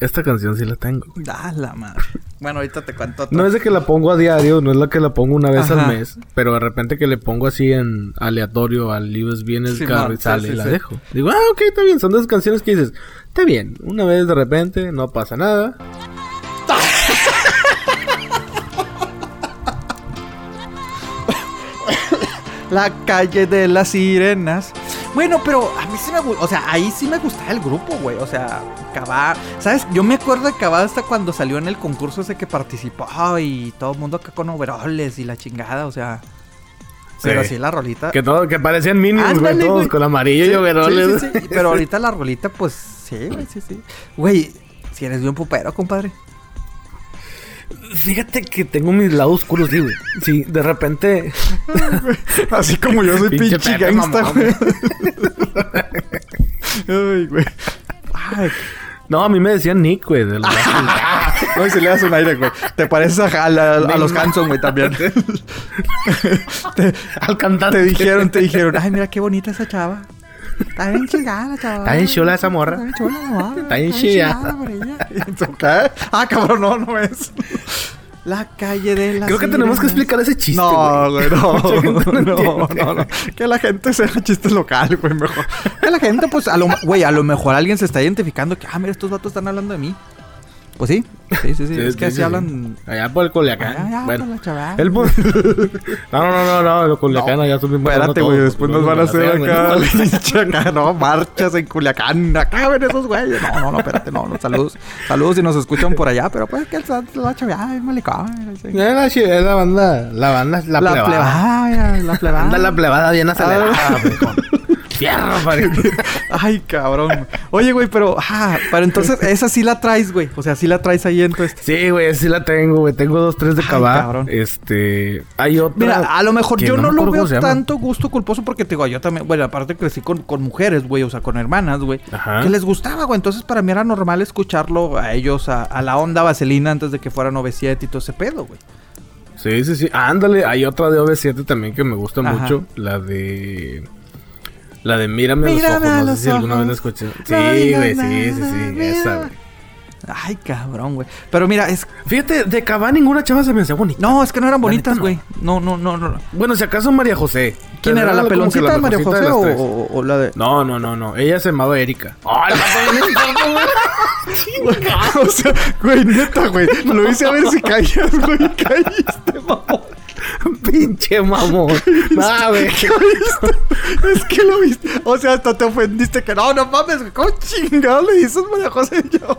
Esta canción sí la tengo. Ah, la madre. Bueno, ahorita te cuento. No es de que la pongo a diario, no es la que la pongo una vez al mes, pero de repente que le pongo así en aleatorio al USB en el carro y sale y la dejo. Digo, ah, ok, está bien. Son dos canciones que dices, está bien. Una vez de repente, no pasa nada. La calle de las sirenas. Bueno, pero a mí sí me gusta. O sea, ahí sí me gustaba el grupo, güey. O sea, Cabá. ¿Sabes? Yo me acuerdo de Cabá hasta cuando salió en el concurso ese que participó. Y todo el mundo acá con overoles y la chingada. O sea. Pero así la rolita. Que todo, que parecían minions, güey, todos con amarillo y overoles. Sí, sí, Pero ahorita la rolita, pues sí, güey, sí, sí. Güey, si eres bien pupero, compadre. Fíjate que tengo mis lados oscuros, sí, güey. Sí, de repente. Así como yo soy pinche, pinche gangsta, güey. Ay, güey. No, a mí me decían Nick, güey. De no, si le das un aire, güey. Te pareces a, a, los Hanson, güey, también. Al cantante. Te dijeron, te dijeron, ay, mira qué bonita esa chava. Está bien chingada, chaval. Está bien chula esa morra. Está bien chula, Está bien chida. Ah, cabrón, no, no es. La calle de la Creo que tenemos que explicar ese chiste. No, güey, no. no, no, no, Que la gente sea chiste local, güey, mejor. Que la gente, pues, a lo, güey, a lo mejor alguien se está identificando que, ah, mira, estos vatos están hablando de mí. Pues sí, sí, sí, sí. es que así hablan. Allá por el Culiacán. Allá, bueno, por la el no, no, no, no, el Culiacán allá son bien Espérate, güey, después nos van a hacer acá, acá, no, marchas en Culiacán. Acá ven esos güeyes. No, no, no, espérate, no, no, saludos. Saludos si nos escuchan por allá, pero pues que el la chaveada es malicón. Es la banda, la banda, la, la plebada. La plebada. La plebada bien acelerada, Ay, cabrón. Oye, güey, pero, ah, pero entonces esa sí la traes, güey. O sea, sí la traes ahí en tu este. Sí, güey, sí la tengo, güey. Tengo dos, tres de cabá. Este, hay otra. Mira, a lo mejor yo no, lo veo tanto gusto culposo porque te digo, yo también, bueno, aparte crecí con, con mujeres, güey, o sea, con hermanas, güey, que les gustaba, güey. Entonces, para mí era normal escucharlo a ellos, a, la onda vaselina antes de que fueran OV7 y todo ese pedo, güey. Sí, sí, sí. Ándale, hay otra de OV7 también que me gusta mucho. La de. La de Mírame, Mírame a los ojos. No sé si alguna vez la escuché. Sí, güey, sí, sí, sí. Esa, güey. Ay, cabrón, güey. Pero mira, es. Fíjate, de Cabá ninguna chava se me hacía bonita. No, es que no eran bonitas, güey. No. no, no, no, Bueno, si acaso María José. ¿Quién era? ¿La peloncita de María José o, la de.? No, no, no, no. Ella se llamaba Erika. ¡Ay, la O sea, güey, neta, güey. Lo hice a ver si caías, güey. Caíste, mamón. Pinche mamón. Güey. Es que lo viste. O sea, hasta te ofendiste que no, no mames, ¿cómo chingado le dices María José yo?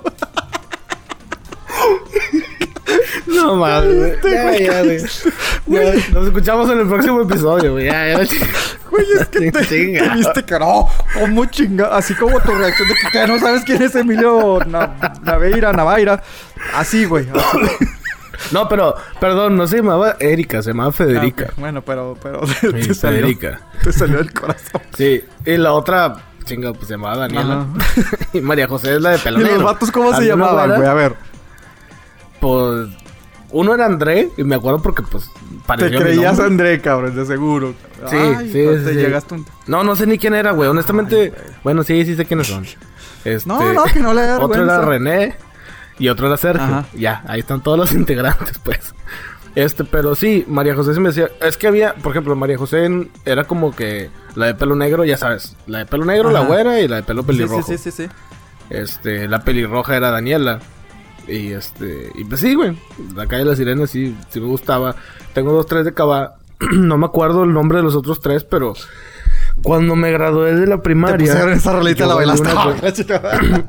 No mames. Nos escuchamos en el próximo episodio, güey. Ya, ya. Güey, es que te, te, viste que no. Como chingado. Así como tu reacción de que, no sabes quién es Emilio Naveira, Navaira. Así, güey. No, pero, perdón, no se llamaba Erika, se llamaba Federica. Ah, bueno, pero, pero te, Federica. te salió el corazón. Sí, y la otra, chinga, pues se llamaba Daniela. y María José es la de pelo ¿Y los vatos cómo se llamaban, güey? A ver. Pues, uno era André, y me acuerdo porque, pues, parecía Te creías André, cabrón, de seguro. Sí, sí, sí. Te llegaste un... No, no sé ni quién era, güey. Honestamente, bueno, sí, sí sé quiénes son. Este, no, no, que no le Otro era René y otro era Sergio. Ya, ahí están todos los integrantes, pues. Este, pero sí, María José se me decía. Es que había, por ejemplo, María José era como que la de pelo negro, ya sabes. La de pelo negro, la güera y la de pelo pelirrojo. Sí, sí, sí, sí, Este, la pelirroja era Daniela. Y este, y pues sí, güey. La calle de las sirenas sí, sí me gustaba. Tengo dos, tres de cava. no me acuerdo el nombre de los otros tres, pero cuando me gradué de la primaria. Te esa rolita la bailaste.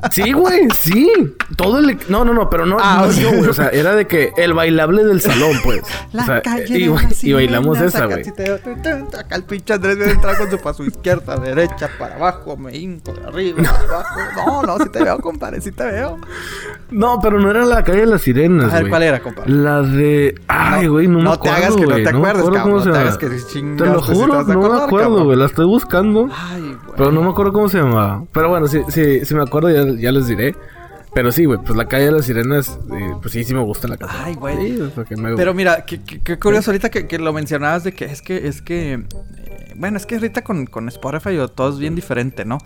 sí, güey, sí. Todo el. No, no, no, pero no, ah, no yo, güey. O sea, era de que el bailable del salón, pues. La o sea, calle y, y bailamos esa, güey. Acá el pinche Andrés viene entrar con su paso izquierda, derecha, para abajo, me hinco de arriba, abajo. No, no, sí te veo, compadre, sí te veo. No, pero no era la calle de las sirenas. A ver, ¿cuál era, compadre? La de. Ay, güey, no, no, me acuerdo. No te hagas que no te acuerdes, cabrón. No te hagas que Te lo juro, no me acuerdo, güey. La estoy buscando. Ay, güey. Pero no me acuerdo cómo se llamaba. Pero bueno, si, si, si me acuerdo ya, ya les diré. Pero sí, güey, pues la calle de las sirenas, eh, pues sí, sí me gusta la calle. Ay, güey. Pero mira, qué, curioso ahorita que, lo mencionabas de que es que, es que, eh, bueno, es que ahorita con, con Spotify todo es bien diferente, ¿no?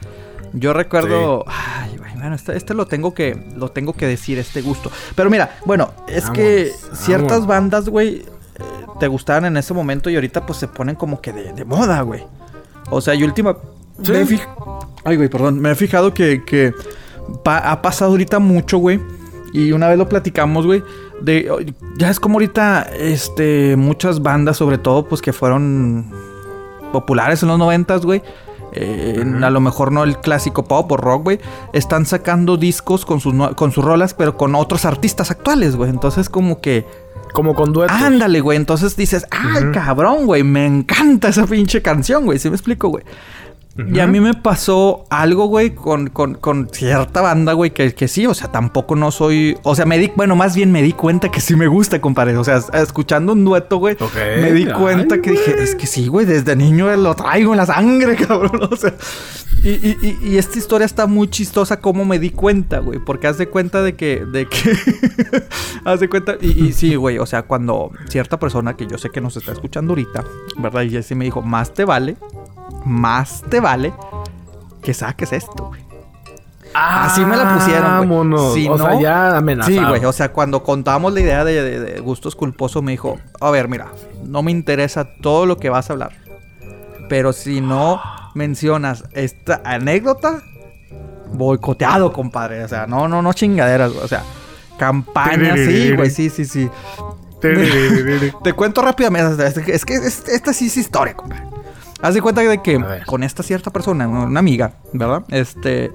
Yo recuerdo, ay, güey, bueno, este, este, lo tengo que, lo tengo que decir, este gusto. Pero mira, bueno, es que ciertas bandas, güey, eh, te gustaban en ese momento y ahorita pues se ponen como que de, de moda, güey. O sea, yo última... Me Ay, güey, perdón. Me he fijado que, que ha pasado ahorita mucho, güey. Y una vez lo platicamos, güey. De, ya es como ahorita, este, muchas bandas, sobre todo, pues que fueron populares en los noventas, güey. Eh, a lo mejor no el clásico pop o rock, güey. Están sacando discos con sus, con sus rolas, pero con otros artistas actuales, güey. Entonces, como que como con duetos. Ándale, güey. Entonces dices, ay, cabrón, güey. Me encanta esa pinche canción, güey. ¿Sí me explico, güey? Y a mí me pasó algo, güey, con, con, cierta banda, güey, que, que, sí, o sea, tampoco no soy. O sea, me di, bueno, más bien me di cuenta que sí me gusta, compadre. O sea, escuchando un dueto, güey, me di cuenta que dije, es que sí, güey, desde niño lo traigo en la sangre, cabrón. O sea, y, y, y, esta historia está muy chistosa, como me di cuenta, güey, porque haz de cuenta de que, de que, haz de cuenta, y, sí, güey, o sea, cuando cierta persona que yo sé que nos está escuchando ahorita, ¿verdad? Y así me dijo, más te vale más te vale que saques esto, güey. Así me la pusieron, güey. Si o sea, ya amenazado. Sí, güey. O sea, cuando contábamos la idea de, gustos culposos, me dijo, a ver, mira, no me interesa todo lo que vas a hablar. Pero si no mencionas esta anécdota, boicoteado, compadre. O sea, no, no, no chingaderas, O sea, campaña, sí, güey, sí, sí, sí. Te cuento rápidamente. Es que esta sí es historia, compadre. Haz de cuenta de que con esta cierta persona, una amiga, ¿verdad? Este,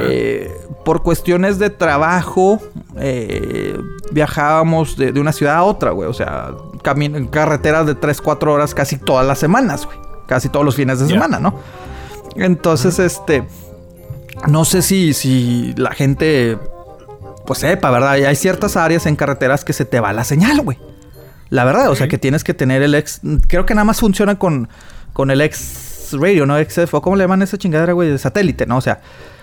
eh, por cuestiones de trabajo, eh, viajábamos de, una ciudad a otra, güey. O sea, en carreteras de 3, 4 horas casi todas las semanas, güey. Casi todos los fines de semana, ¿no? Entonces, este, no sé si, si la gente, pues sepa, ¿verdad? Y hay ciertas áreas en carreteras que se te va la señal, güey. La verdad, o sea que tienes que tener el ex. Creo que nada más funciona con con el X Radio, ¿no? XF, cómo le llaman esa chingadera, güey, de satélite, ¿no? O sea,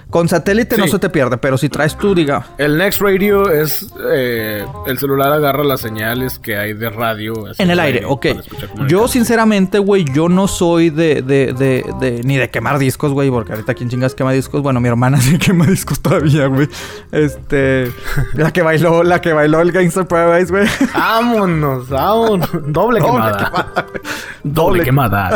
con satélite no se te pierde, pero si traes tú, diga. El Next Radio es. Eh, el celular agarra las señales que hay de radio. En el aire, ok. Yo, sinceramente, güey, yo no soy de, de, de, de, ni de quemar discos, güey, porque ahorita quien chingas quema discos. Bueno, mi hermana sí quema discos todavía, güey. Este. la que bailó, la que bailó el Gangster Paradise, güey. Vámonos, vámonos. Doble quemada. Doble quemada.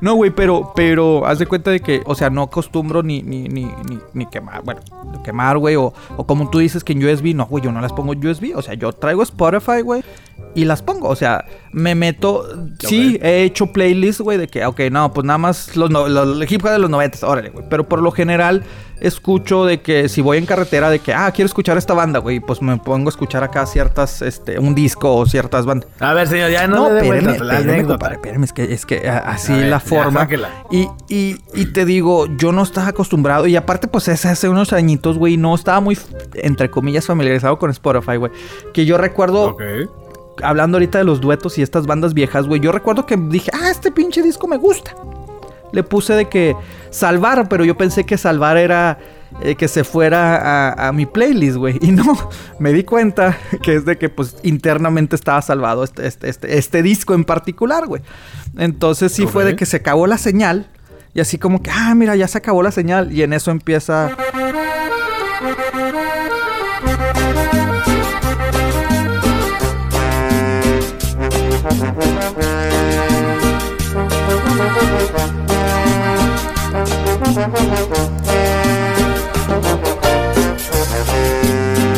No, güey, pero, pero haz de cuenta de que, o sea, no acostumbro ni ni, ni, ni, ni, quemar, bueno, quemar, güey, o, o, como tú dices que en USB, no, güey, yo no las pongo en USB, o sea, yo traigo Spotify, güey, y las pongo, o sea, me meto, sí, he hecho playlists, güey, de que, ok, no, pues nada más los, los, hip hop de los 90, órale, güey, pero por lo general escucho de que si voy en carretera de que, ah, quiero escuchar esta banda, güey, pues me pongo a escuchar acá ciertas, este, un disco o ciertas bandas. A ver, señor, ya no, no le espérame, la espérame, espérame, es que, es que así la forma. y, y, y te digo, yo no estaba acostumbrado y aparte, pues es hace unos añitos, güey, no estaba muy, entre comillas, familiarizado con Spotify, güey. Que yo recuerdo... Hablando ahorita de los duetos y estas bandas viejas, güey, yo recuerdo que dije, ah, este pinche disco me gusta le puse de que salvar, pero yo pensé que salvar era eh, que se fuera a, mi playlist, güey. Y no, me di cuenta que es de que pues internamente estaba salvado este, este, este, este disco en particular, güey. Entonces sí fue de que se acabó la señal. Y así como que, ah, mira, ya se acabó la señal. Y en eso empieza...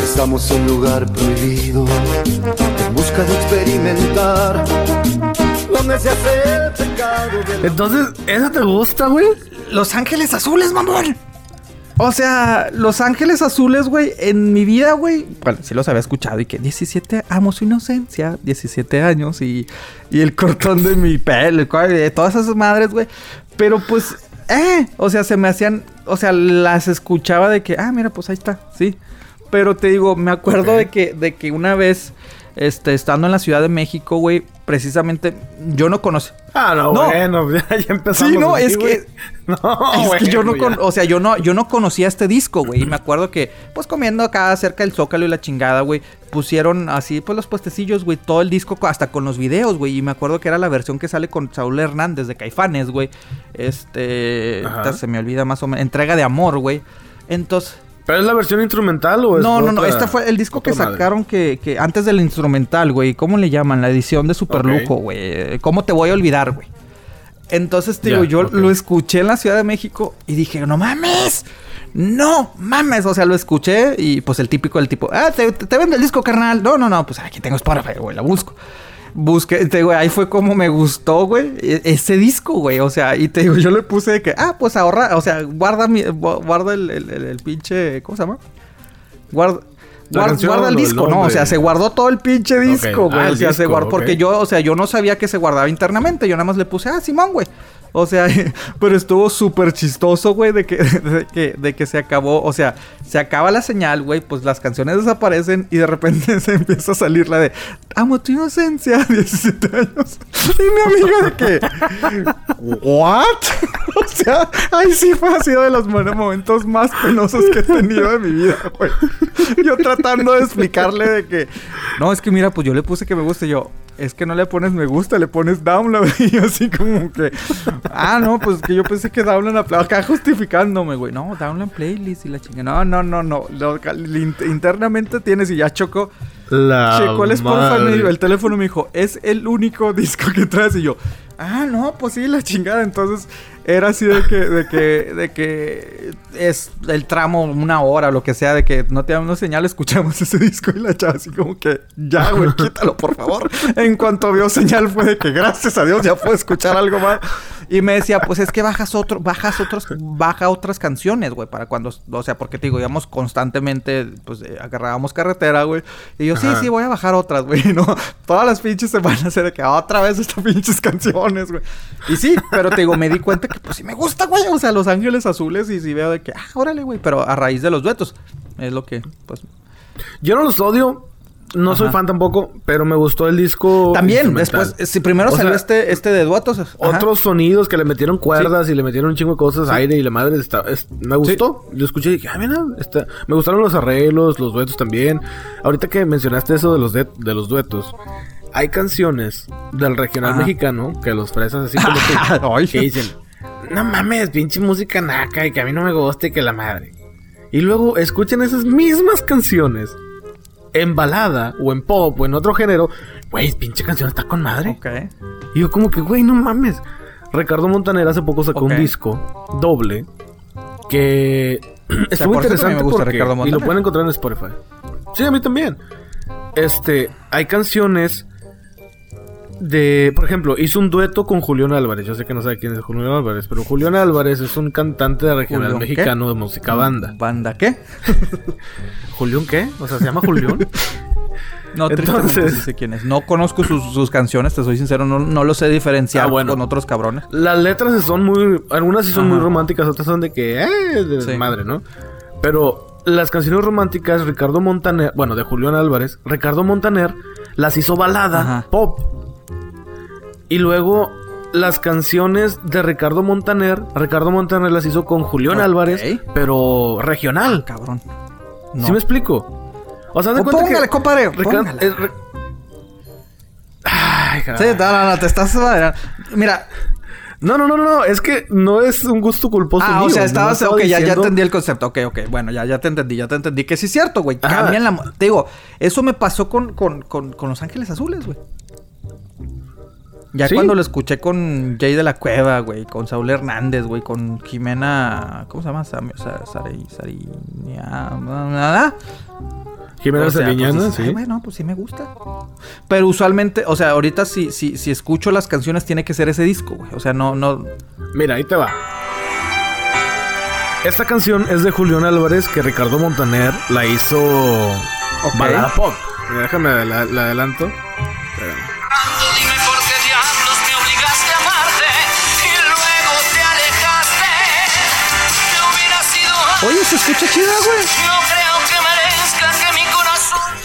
Estamos en lugar prohibido, en busca de experimentar. Entonces, ¿esa te gusta, güey? Los Ángeles Azules, mamón. O sea, Los Ángeles Azules, güey, en mi vida, güey, bueno, sí los había escuchado y que 17, amo su inocencia, 17 años y, y el cortón de mi pelo y todas esas madres, güey. Pero pues eh, o sea, se me hacían, o sea, las escuchaba de que, ah, mira, pues ahí está, sí. Pero te digo, me acuerdo de que, de que una vez este, estando en la Ciudad de México, güey, precisamente yo no conocí. Ah, no, bueno, ya, empezamos. Sí, no, es que. No, es que yo no o sea, yo no, yo no conocía este disco, güey. Y me acuerdo que, pues comiendo acá cerca del Zócalo y la chingada, güey, pusieron así, pues los puestecillos, güey, todo el disco, hasta con los videos, güey. Y me acuerdo que era la versión que sale con Saúl Hernández de Caifanes, güey. Este. Se me olvida más o menos. Entrega de amor, güey. Entonces. ¿Pero es la versión instrumental o es No, no, no. Este fue el disco que sacaron que, que, antes del instrumental, güey. ¿Cómo le llaman? La edición de Superlujo, güey. ¿Cómo te voy a olvidar, güey? Entonces, te digo, yo lo escuché en la Ciudad de México y dije, no mames. No mames. O sea, lo escuché y pues el típico, el tipo, ah, te, te vendo el disco, carnal. No, no, no. Pues aquí tengo Spotify, güey. La busco busqué, te digo, ahí fue como me gustó, güey, e, ese disco, güey. O sea, y te digo, yo le puse de que, ah, pues ahorra, o sea, guarda mi, guarda el, el, pinche, ¿cómo se llama? Guarda. Guarda, el disco, no, o sea, se guardó todo el pinche disco, güey. Ah, o sea, se guardó, porque yo, o sea, yo no sabía que se guardaba internamente, yo nada más le puse, ah, Simón, güey. O sea, pero estuvo súper chistoso, güey, de que, de, que, se acabó. O sea, se acaba la señal, güey, pues las canciones desaparecen y de repente se empieza a salir la de Amo tu inocencia, 17 años. Y mi amiga de que, ¿What? o sea, ahí sí fue, ha sido de los momentos más penosos que he tenido de mi vida, güey. Yo tratando de explicarle de que, no, es que mira, pues yo le puse que me guste. yo, es que no le pones me gusta, le pones download. Y así como que, ah, no, pues que yo pensé que download acá justificándome, güey. No, download playlist y la chingada. No, no, no, no. internamente tienes y ya chocó. La Checó el Spotify, el teléfono me dijo, es el único disco que traes. Y yo, ah, no, pues sí, la chingada. Entonces, era así de que, de que, de que es el tramo una hora, lo que sea, de que no te una señal, escuchamos ese disco y la chava así como que, ya, güey, quítalo, por favor. En cuanto vio señal fue de que, gracias a Dios, ya puedo escuchar algo más. Y me decía, pues es que bajas otro, bajas otros, baja otras canciones, güey, para cuando, o sea, porque te digo, íbamos constantemente, pues eh, agarrábamos carretera, güey. Y yo, sí, sí, voy a bajar otras, güey, ¿no? Todas las pinches se van a hacer de que otra vez estas pinches canciones, güey. Y sí, pero te digo, me di cuenta que, pues sí me gusta, güey, o sea, Los Ángeles Azules y si veo de que, ah, órale, güey, pero a raíz de los duetos, es lo que, pues. Yo no los odio, no soy fan tampoco, pero me gustó el disco. También, después, si primero salió este, este de duetos. Otros sonidos que le metieron cuerdas y le metieron un chingo de cosas, aire y la madre. Está, me gustó. Yo escuché y dije, ah, mira, está, me gustaron los arreglos, los duetos también. Ahorita que mencionaste eso de los, de, los duetos, hay canciones del regional mexicano que los fresas así como tú, que dicen, no mames, pinche música naca y que a mí no me gusta y que la madre. Y luego escuchan esas mismas canciones en balada o en pop o en otro género, güey, pinche canción está con madre. Ok. Y yo como que, güey, no mames. Ricardo Montaner hace poco sacó un disco doble que es muy interesante y lo pueden encontrar en Spotify. Sí, a mí también. Este, hay canciones de, por ejemplo, hizo un dueto con Julián Álvarez. Yo sé que no sabe quién es Julián Álvarez, pero Julián Álvarez es un cantante de regional mexicano de música banda. ¿Banda qué? ¿Julián qué? O sea, ¿se llama Julián? No, Entonces, sé quién es. No conozco sus, canciones, te soy sincero, no, no lo sé diferenciar ah, con otros cabrones. Las letras son muy, algunas sí son muy románticas, otras son de que, eh, de madre, ¿no? Pero las canciones románticas, Ricardo Montaner, bueno, de Julián Álvarez, Ricardo Montaner las hizo balada, pop. Y luego las canciones de Ricardo Montaner, Ricardo Montaner las hizo con Julián Álvarez, pero regional. Ah, cabrón. ¿Sí me explico? O sea, de pues cuenta póngale, que compadre, Ay, Sí, no, no, te estás... Mira, no, no, no, no, es que no es un gusto culposo. Ah, o sea, estabas. ok, ya, ya entendí el concepto. Ok, ok, bueno, ya, ya te entendí, ya te entendí. Que sí es cierto, güey. Cambian la. Te digo, eso me pasó con, con, con, con Los Ángeles Azules, güey. Ya cuando lo escuché con Jay de la Cueva, güey, con Saúl Hernández, güey, con Jimena. ¿Cómo se llama? Sari, Sari, Jimena Sariñana, pues, sí. bueno, pues sí me gusta. Pero usualmente, o sea, ahorita si, si, si escucho las canciones tiene que ser ese disco, güey. O sea, no, no. Mira, ahí te va. Esta canción es de Julián Álvarez que Ricardo Montaner la hizo balada pop. Déjame la, la adelanto. Oye, se escucha chida, güey.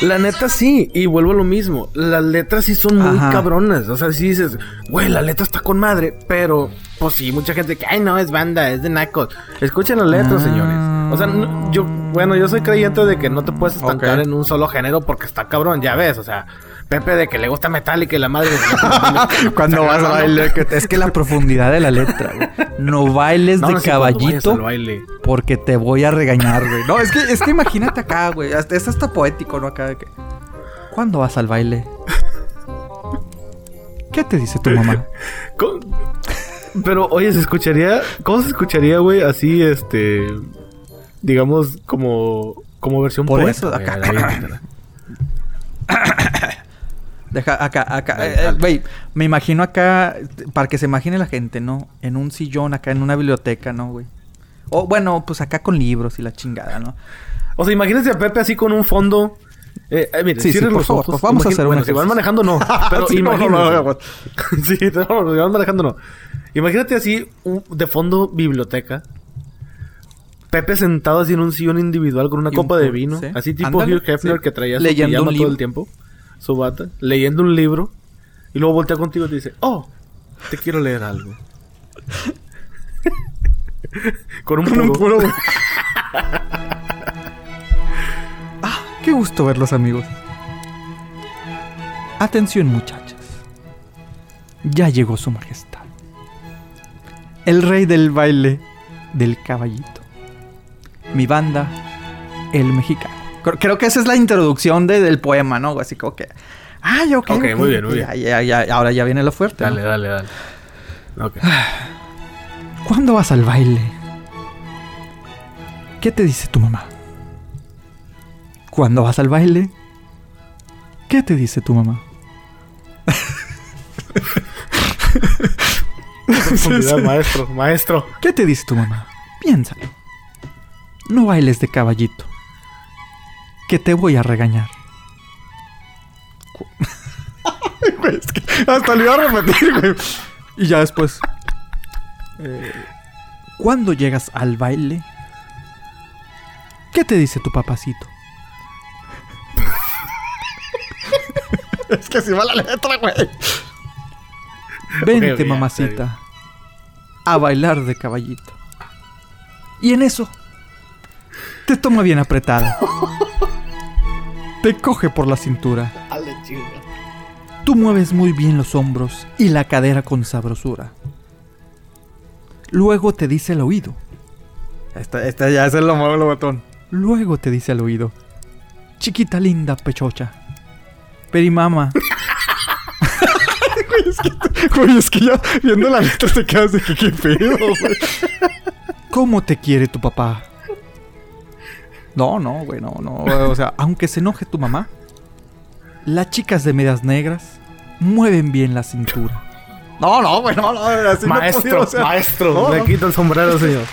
La neta sí, y vuelvo a lo mismo. Las letras sí son muy cabronas. O sea, si dices, güey, la letra está con madre, pero pues sí, mucha gente que, ay, no, es banda, es de nacos. Escuchen las letras, señores. O sea, yo, bueno, yo soy creyente de que no te puedes estancar en un solo género porque está cabrón, ya ves, o sea. Pepe de que le gusta metal y que la madre... Cuando vas a bailar, es que la profundidad de la letra, güey. No bailes de caballito porque te voy a regañar, güey. No, es que, es que imagínate acá, güey. Es hasta poético, ¿no? Acá de que... ¿Cuándo vas al baile? ¿Qué te dice tu mamá? Pero, oye, se escucharía... ¿Cómo se escucharía, güey? Así, este... Digamos, como... Como versión Por eso, acá... Deja, acá, acá. Eh, eh, me imagino acá, para que se imagine la gente, ¿no? En un sillón, acá en una biblioteca, ¿no, güey? O bueno, pues acá con libros y la chingada, ¿no? O sea, imagínense a Pepe así con un fondo. Eh, eh mire, sí, sí, por favor, pues vamos a hacer bueno, si van manejando no, pero sí, no, no, no, sí, no, si van manejando no. Imagínate así de fondo biblioteca. Pepe sentado así en un sillón individual con una copa de vino, así tipo Hugh Hefner que traía su pijama todo el tiempo su bata, leyendo un libro, y luego voltea contigo y te dice, oh, te quiero leer algo. Con un puro. ah, qué gusto verlos, amigos. Atención, muchachas. Ya llegó su majestad. El rey del baile del caballito. Mi banda, el mexicano. Creo que esa es la introducción del poema, ¿no? Así como que. Ah, ok. Ok, muy bien, muy bien. Ya, ya, ahora ya viene lo fuerte. Dale, dale, dale. Okay. ¿Cuándo vas al baile? ¿Qué te dice tu mamá? ¿Cuándo vas al baile? ¿Qué te dice tu mamá? maestro, maestro. ¿Qué te dice tu mamá? Piénsalo. No bailes de caballito que te voy a regañar. hasta le iba a repetir, güey. Y ya después. Eh, cuando llegas al baile, ¿qué te dice tu papacito? es que si va la letra, güey. Vente, mamacita, a bailar de caballito. Y en eso, te toma bien apretada. Te coge por la cintura. Tú mueves muy bien los hombros y la cadera con sabrosura. Luego te dice al oído. Esta, ya es el lo mueve botón. Luego te dice al oído. Chiquita linda pechocha. Perimama. güey, es que, es que ya viendo la letra te quedas de que qué pedo, ¿Cómo te quiere tu papá? No, no, güey, no, no. O sea, aunque se enoje tu mamá, las chicas de medias negras mueven bien la cintura. No, no, güey, no, no. maestro, maestro. me quito el sombrero, señor.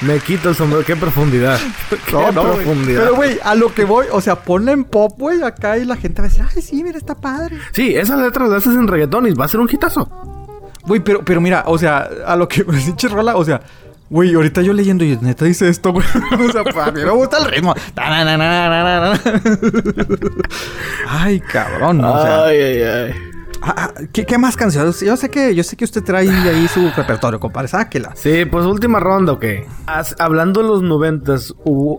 Me quito el sombrero. Qué profundidad. Qué no, no, profundidad. Pero, güey, a lo que voy, o sea, ponle en pop, güey, acá y la gente va a decir, ay, sí, mira, está padre. Sí, esas letras las haces en reggaetón y va a ser un hitazo. Güey, pero, pero mira, o sea, a lo que me dice Rola, o sea, Güey, ahorita yo leyendo y neta dice esto, güey. o sea, pues, a mí me gusta el ritmo. ay, cabrón. O sea, ay, ay, ay. Ah, ah, ¿qué, más canciones? Yo sé que yo sé que usted trae ahí su repertorio, compadre. Sáquela. Sí, pues última ronda, ok. hablando de los noventas,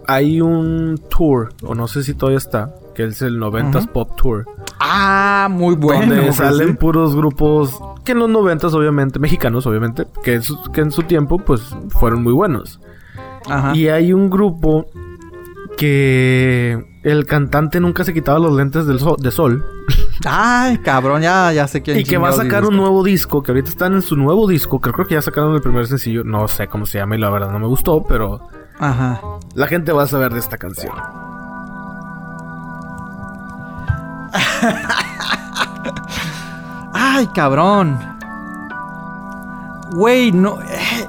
hay un tour, o no sé si todavía está, que es el noventas Pop Tour. Ah, muy bueno. Donde salen puros grupos que en los noventas, obviamente, mexicanos, obviamente, que, que en su tiempo, pues, fueron muy buenos. Ajá. Y hay un grupo que el cantante nunca se quitaba los lentes del de sol. Ay, cabrón, ya, ya sé quién. Y que va a sacar un nuevo disco, que ahorita están en su nuevo disco, que creo que ya sacaron el primer sencillo. No sé cómo se llama y la verdad no me gustó, pero... Ajá. La gente va a saber de esta canción. Ay, cabrón. Güey, no. Eh.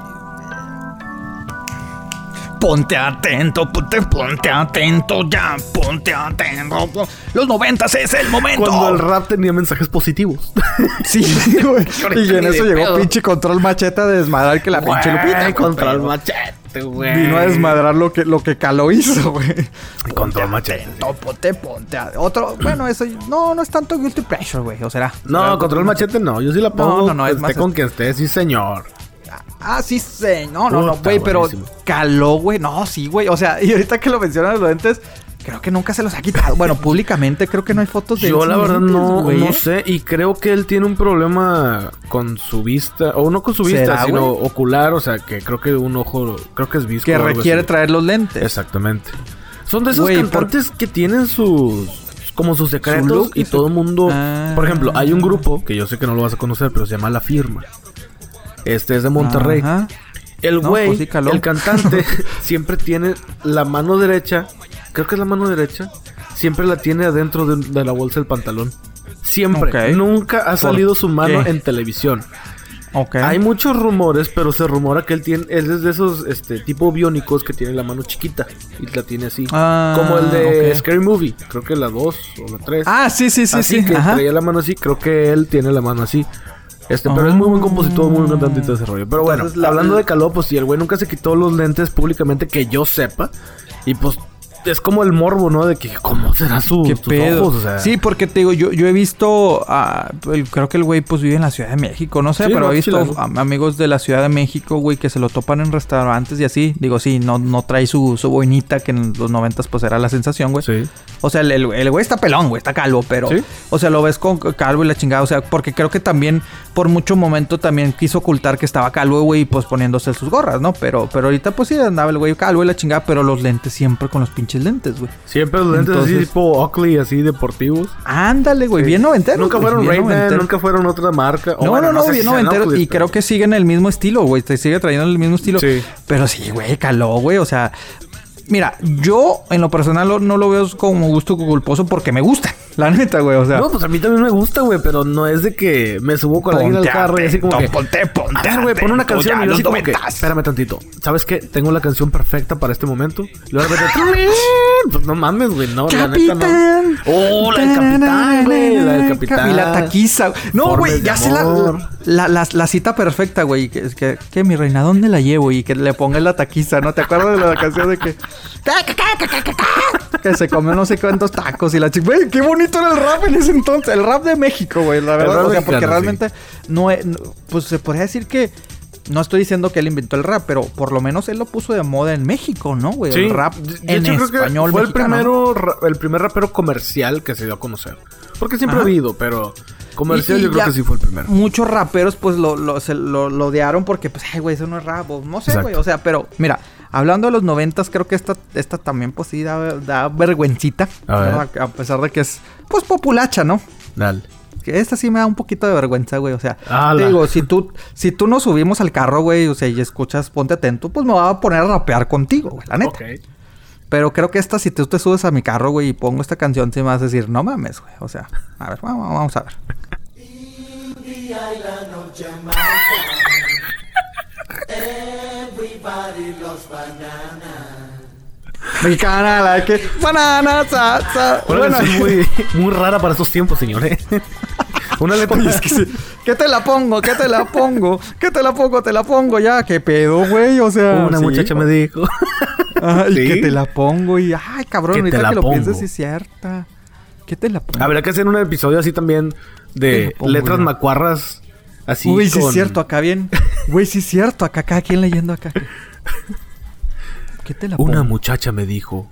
Ponte atento, ponte, ponte atento, ya, ponte atento. Los noventas es el momento. Cuando el rap tenía mensajes positivos. sí, güey. y en eso llegó pinche control macheta de desmadrar que la pinche Lupita. Control machete, güey. Vino a desmadrar lo que, lo que Calo hizo, güey. Control machete. Ponte, ponte. Otro, bueno, eso no, no es tanto guilty pleasure, güey. O será. No, control machete no. Yo sí la pongo. No, no, no. Es esté con que esté, sí, señor. Ah, sí sé. No, no, no, güey, pero caló, güey. No, sí, güey. O sea, y ahorita que lo mencionan los lentes, creo que nunca se los ha quitado. Bueno, públicamente creo que no hay fotos de Yo la verdad no, no sé. Y creo que él tiene un problema con su vista. O no con su vista, sino ocular. O sea, que creo que un ojo, creo que es visco. Que requiere traer los lentes. Exactamente. Son de esos cantantes que tienen sus como sus secretos y todo el mundo. Por ejemplo, hay un grupo que yo sé que no lo vas a conocer, pero se llama La Firma. Este es de Monterrey. El güey, pues el cantante, siempre tiene la mano derecha, creo que es la mano derecha, siempre la tiene adentro de, la bolsa del pantalón. Siempre. Nunca ha salido su mano en televisión. Hay muchos rumores, pero se rumora que él tiene, él es de esos este tipo biónicos que tiene la mano chiquita y la tiene así. Ah, como el de Scary Movie, creo que la 2 o la 3. Ah, sí, sí, sí, sí. que traía la mano así, creo que él tiene la mano así. Este, pero es muy buen compositor, muy buen cantante de desarrollo. Pero bueno, hablando de Caló, pues si el güey nunca se quitó los lentes públicamente que yo sepa. Y pues es como el morbo, ¿no? De que cómo será su ¿Qué pedo? Sí, porque te digo, yo, yo he visto, creo que el güey pues vive en la Ciudad de México, no sé, pero he visto amigos de la Ciudad de México, güey, que se lo topan en restaurantes y así. Digo, sí, no, no trae su, su boinita, que en los noventas pues era la sensación, güey. Sí. O sea, el, güey está pelón, güey, está calvo, pero... O sea, lo ves con calvo y la chingada, o sea, porque creo que también por mucho momento también quiso ocultar que estaba calvo, güey, pues poniéndose sus gorras, ¿no? Pero, pero ahorita pues sí andaba el güey calvo y la chingada, pero los lentes siempre con los pinches lentes, güey. Siempre los lentes así tipo Oakley, así deportivos. Ándale, güey, bien noventero. Nunca fueron ray nunca fueron otra marca. no, no, no, bien noventero. Y creo que siguen el mismo estilo, güey. Te sigue trayendo el mismo estilo. Sí. Pero sí, güey, caló, güey. O sea, Mira, yo en lo personal no lo veo como gusto culposo porque me gusta. La neta, güey, o sea. No, pues a mí también me gusta, güey, pero no es de que me subo con alguien al carro y así como que. Ponte, ponte. A ver, güey, pon una canción y yo así como que. Espérame tantito. ¿Sabes qué? Tengo la canción perfecta para este momento. Y luego Pues no mames, güey, no, la neta no. Oh, la del capitán, güey. La del capitán. Y la taquiza. No, güey, ya sé la, la, cita perfecta, güey. Que, que, que, mi reina, ¿dónde la llevo? Y que le ponga la taquiza, ¿no? ¿Te acuerdas de la canción de que. Que se comió no sé cuántos tacos y la chica. Güey, qué bonito era el rap en ese entonces. El rap de México, güey. La verdad. O sea, porque realmente no, Pues se podría decir que. No estoy diciendo que él inventó el rap, pero por lo menos él lo puso de moda en México, ¿no, güey? el rap en español. fue el primero, el primer rapero comercial que se dio a conocer. Porque siempre ha habido, pero comercial yo creo que sí fue el primero. Muchos raperos, pues lo, lo, se, lo, odiaron porque, pues, ay, güey, eso no es rap. no sé, güey. O sea, pero, mira, Hablando de los noventas, creo que esta, esta también pues sí da, da vergüencita. A, pesar de que es pues populacha, ¿no? Dale. Que esta sí me da un poquito de vergüenza, güey. O sea, te digo, si tú, si tú nos subimos al carro, güey, o sea, y escuchas Ponte Atento, pues me va a poner a rapear contigo, güey, la neta. Ok. Pero creo que esta, si tú te subes a mi carro, güey, y pongo esta canción, sí me vas a decir, no mames, güey. O sea, a ver, vamos, vamos a ver. Everybody loves banana. Mexicana, la que banana, sa, sa. Bueno, es muy, muy rara para estos tiempos, señores. Una letra. Oye, es que sí. ¿Qué te la pongo? ¿Qué te la pongo? ¿Qué te la pongo? Te la pongo ya. ¿Qué pedo, güey? O sea. Una muchacha me dijo. Ay, ¿Sí? que te la pongo y. Ay, cabrón, ahorita que lo pienses, sí es cierta. ¿Qué te la pongo? Habría que hacer un episodio así también de letras macuarras Así Uy, sí es cierto, acá bien. Güey, sí es cierto, acá cada quien leyendo acá. ¿Qué te la Una muchacha me dijo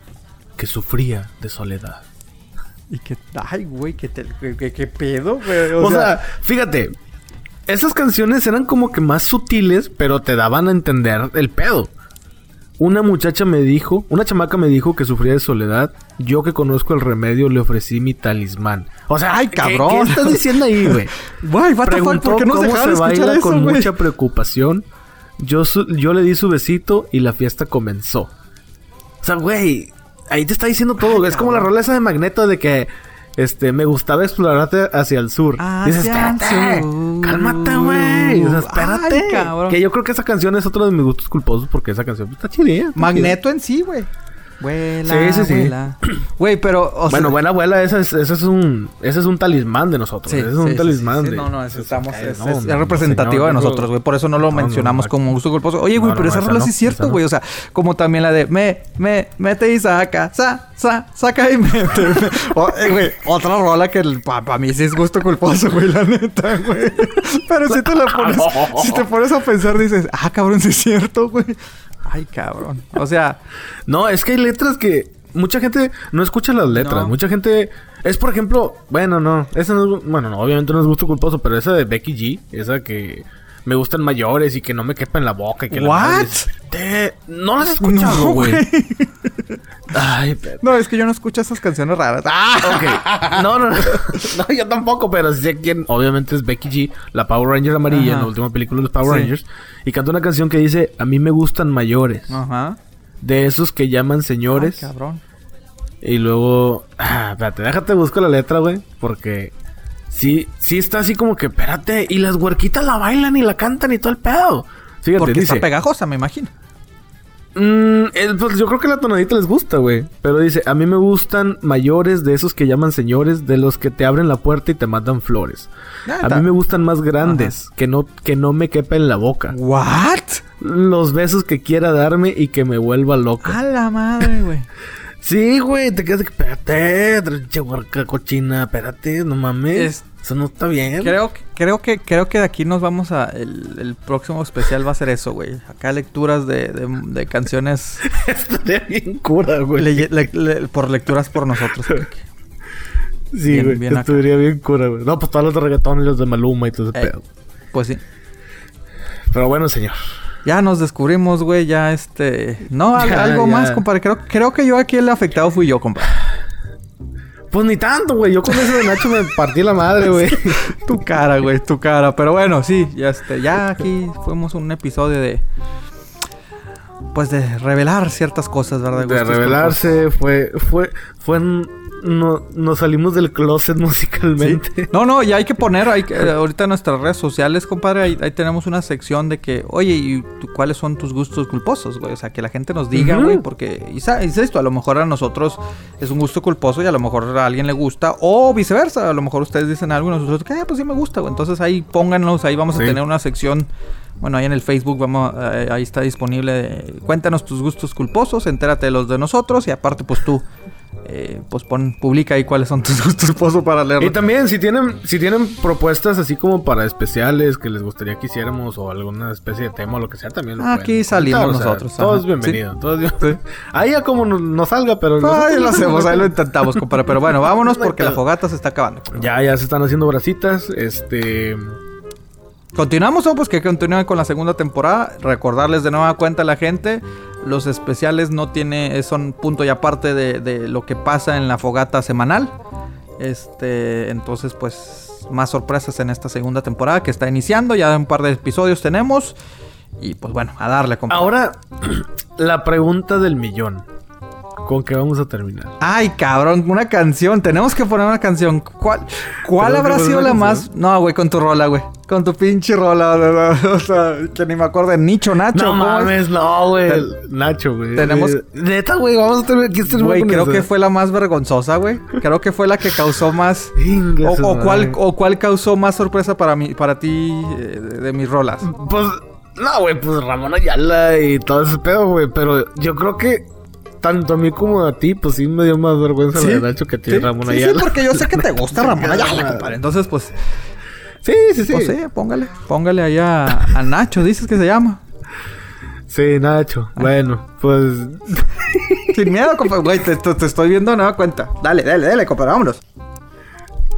que sufría de soledad. Y que, ay, güey, ¿qué, qué, pedo, güey? O, sea, fíjate, esas canciones eran como que más sutiles, pero te daban a entender el pedo. Una muchacha me dijo, una chamaca me dijo que sufría de soledad. Yo que conozco el remedio le ofrecí mi talismán. O sea, ay, cabrón. ¿Qué, estás diciendo ahí, güey? Güey, what the fuck, ¿por qué no cómo se baila con mucha preocupación. Yo, yo le di su besito y la fiesta comenzó. O sea, güey, ahí te está diciendo todo. es como la rola esa de Magneto de que Este, me gustaba explorarte hacia el sur. Dices, espérate, cálmate, güey. O sea, espérate. que yo creo que esa canción es otro de mis gustos culposos porque esa canción está chidilla. Magneto en sí, güey. Vuela, sí, sí, sí. Güey, pero. bueno, buena abuela, ese es, ese es un. Ese es un talismán de nosotros. ese es un talismán de. No, no, es, estamos, es, es, representativo de nosotros, güey. Por eso no lo mencionamos como un gusto culposo. Oye, güey, pero esa rola sí es cierto, güey. O sea, como también la de me, me, mete y saca, sa, sa, saca y mete. Eh, güey, otra rola que para mí sí es gusto culposo, güey, la neta, güey. Pero si te la pones, si te pones a pensar, dices, ah, cabrón, sí es cierto, güey. Ay, cabrón. O sea. no, es que hay letras que. Mucha gente no escucha las letras. Mucha gente. Es por ejemplo. Bueno, no. Esa no es. Bueno, no, obviamente no es gusto culposo, pero esa de Becky G. Esa que me gustan mayores y que no me quepa en la boca y que ¿What? No las he escuchado, güey. Ay, No, es que yo no escucho esas canciones raras. Ah, No, no, no. No, yo tampoco, pero sé quién. Obviamente es Becky G, la Power Ranger amarilla en la última película de los Power Rangers. Y canta una canción que dice: A mí me gustan mayores. Ajá. De esos que llaman señores. Ay, cabrón. Y luego. Ah, espérate, déjate busco la letra, güey. Porque sí, sí está así como que, espérate, y las huerquitas la bailan y la cantan y todo el pedo. Fíjate, Porque está pegajosa, me imagino. Mm, pues yo creo que la tonadita les gusta, güey. Pero dice, a mí me gustan mayores de esos que llaman señores, de los que te abren la puerta y te mandan flores. a mí me gustan más grandes, que no, que no me quepa en la boca. ¿What? Los besos que quiera darme y que me vuelva loca. A la madre, güey. Sí, güey, te quedas de que, espérate, che cochina, espérate, no mames. Eso no está bien. Creo, creo que, creo que de aquí nos vamos a. El, próximo especial va a ser eso, güey. Acá lecturas de, de, canciones. Estaría bien cura, güey. por lecturas por nosotros. sí, güey. Estaría bien cura, güey. No, pues todos los de reggaetón y los de Maluma y todo ese eh, pedo. Pues sí. Pero bueno, señor. Ya nos descubrimos, güey, ya este... No, algo más, compadre. Creo, creo que yo aquí el afectado fui yo, compadre. Pues ni tanto, güey. Yo con eso de Nacho me partí la madre, güey. tu cara, güey, tu cara. Pero bueno, sí, ya este, ya aquí fuimos un episodio de. Pues de revelar ciertas cosas, ¿verdad? De revelarse, fue, fue, fue no, nos salimos del closet musicalmente. No, no, y hay que poner, hay eh, ahorita en nuestras redes sociales, compadre, ahí, tenemos una sección de que, oye, ¿y cuáles son tus gustos culposos, güey? O sea, que la gente nos diga, güey, porque, y, es esto, a lo mejor a nosotros es un gusto culposo y a lo mejor a alguien le gusta, o viceversa, a lo mejor ustedes dicen algo y nosotros, que, ah, pues sí me gusta, güey. Entonces ahí pónganos, ahí vamos a tener una sección bueno, ahí en el Facebook vamos, eh, ahí está disponible. cuéntanos tus gustos culposos, entérate de los de nosotros y aparte pues tú eh, pues pon, publica ahí cuáles son tus gustos culposos para leerlo. Y también si tienen, si tienen propuestas así como para especiales que les gustaría que hiciéramos o alguna especie de tema o lo que sea, también Aquí salimos nosotros. todo es bienvenido. Ahí ya como nos, salga, pero... Ahí lo hacemos, ahí lo intentamos, compadre. Pero bueno, vámonos porque la fogata se está acabando. Ya, ya se están haciendo bracitas. Este... Continuamos, o pues que continúen con la segunda temporada. Recordarles de nueva cuenta a la gente. Los especiales no tiene. son punto y aparte de, lo que pasa en la fogata semanal. Este. Entonces, pues. Más sorpresas en esta segunda temporada que está iniciando. Ya un par de episodios tenemos. Y pues bueno, a darle, Ahora, la pregunta del millón. ¿Con qué vamos a terminar? Ay, cabrón, una canción. Tenemos que poner una canción. ¿Cuál, cuál habrá sido la más? No, güey, con tu rola, güey. Con tu pinche rola. O sea, que ni me acuerdo de Nicho Nacho. No mames, no, güey. Nacho, güey. Tenemos. Neta, güey, vamos a tener que estar Güey, creo que fue la más vergonzosa, güey. Creo que fue la que causó más. o, o cuál, o cuál causó más sorpresa para mí, para ti eh, de, mis rolas. Pues. No, güey, pues Ramón Ayala y todo ese pedo, güey. Pero yo creo que tanto a mí como a ti, pues sí me dio más vergüenza ¿Sí? de Nacho que a ti, Ramón Ayala. Sí, porque yo sé que te gusta Ramón Ayala, compadre. Entonces, pues. Sí, sí, sí. Pues sí, póngale. Póngale ahí a, Nacho, dices que se llama. Sí, Nacho. Bueno, pues. Sin miedo, compadre. Güey, te, te, estoy viendo nueva cuenta. Dale, dale, dale, compadre, vámonos.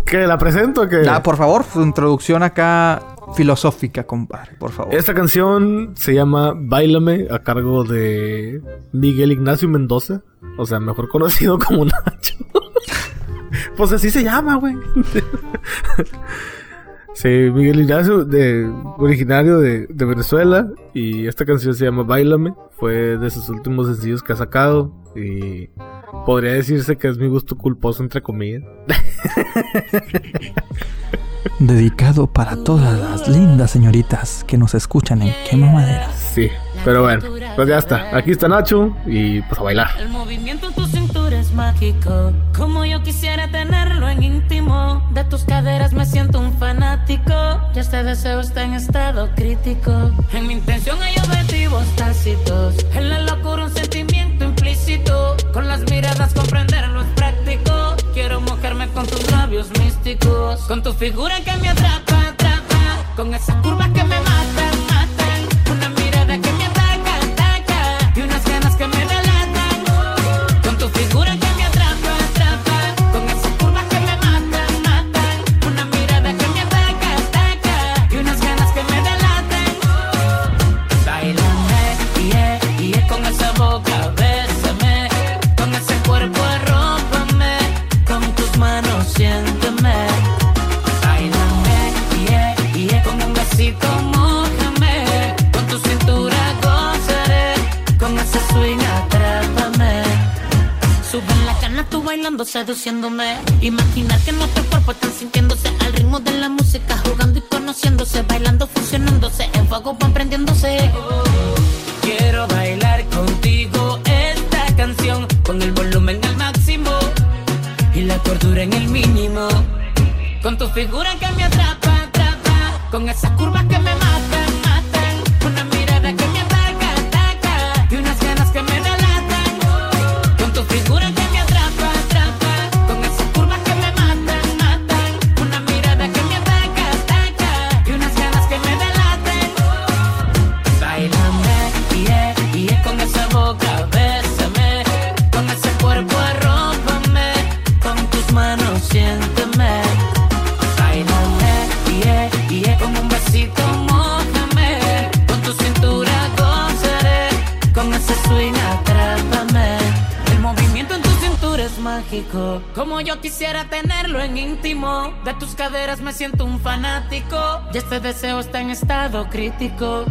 ¿Que la presento o qué? Ah, por favor, su introducción acá filosófica, compadre, por favor. Esta canción se llama Bailame a cargo de Miguel Ignacio Mendoza, o sea, mejor conocido como Nacho. pues así se llama, güey. sí, Miguel Ignacio, originario de, de, Venezuela, y esta canción se llama Bailame, fue de sus últimos sencillos que ha sacado y podría decirse que es mi gusto culposo, entre comillas. Dedicado para todas las lindas señoritas que nos escuchan en Quema Madera. Sí, pero bueno, pues ya está. Aquí está Nacho y pues a bailar. El movimiento en tu cintura es mágico. Como yo quisiera tenerlo en íntimo. De tus caderas me siento un fanático. Ya este deseo está en estado crítico. En mi intención hay objetivos tácitos. En la locura un sentimiento implícito. Con las miradas comprenderlo es práctico. Quiero con tus labios místicos. Con tu figura que me atrapa, atrapa. Con esas curvas que me matan seduciéndome. Crítico.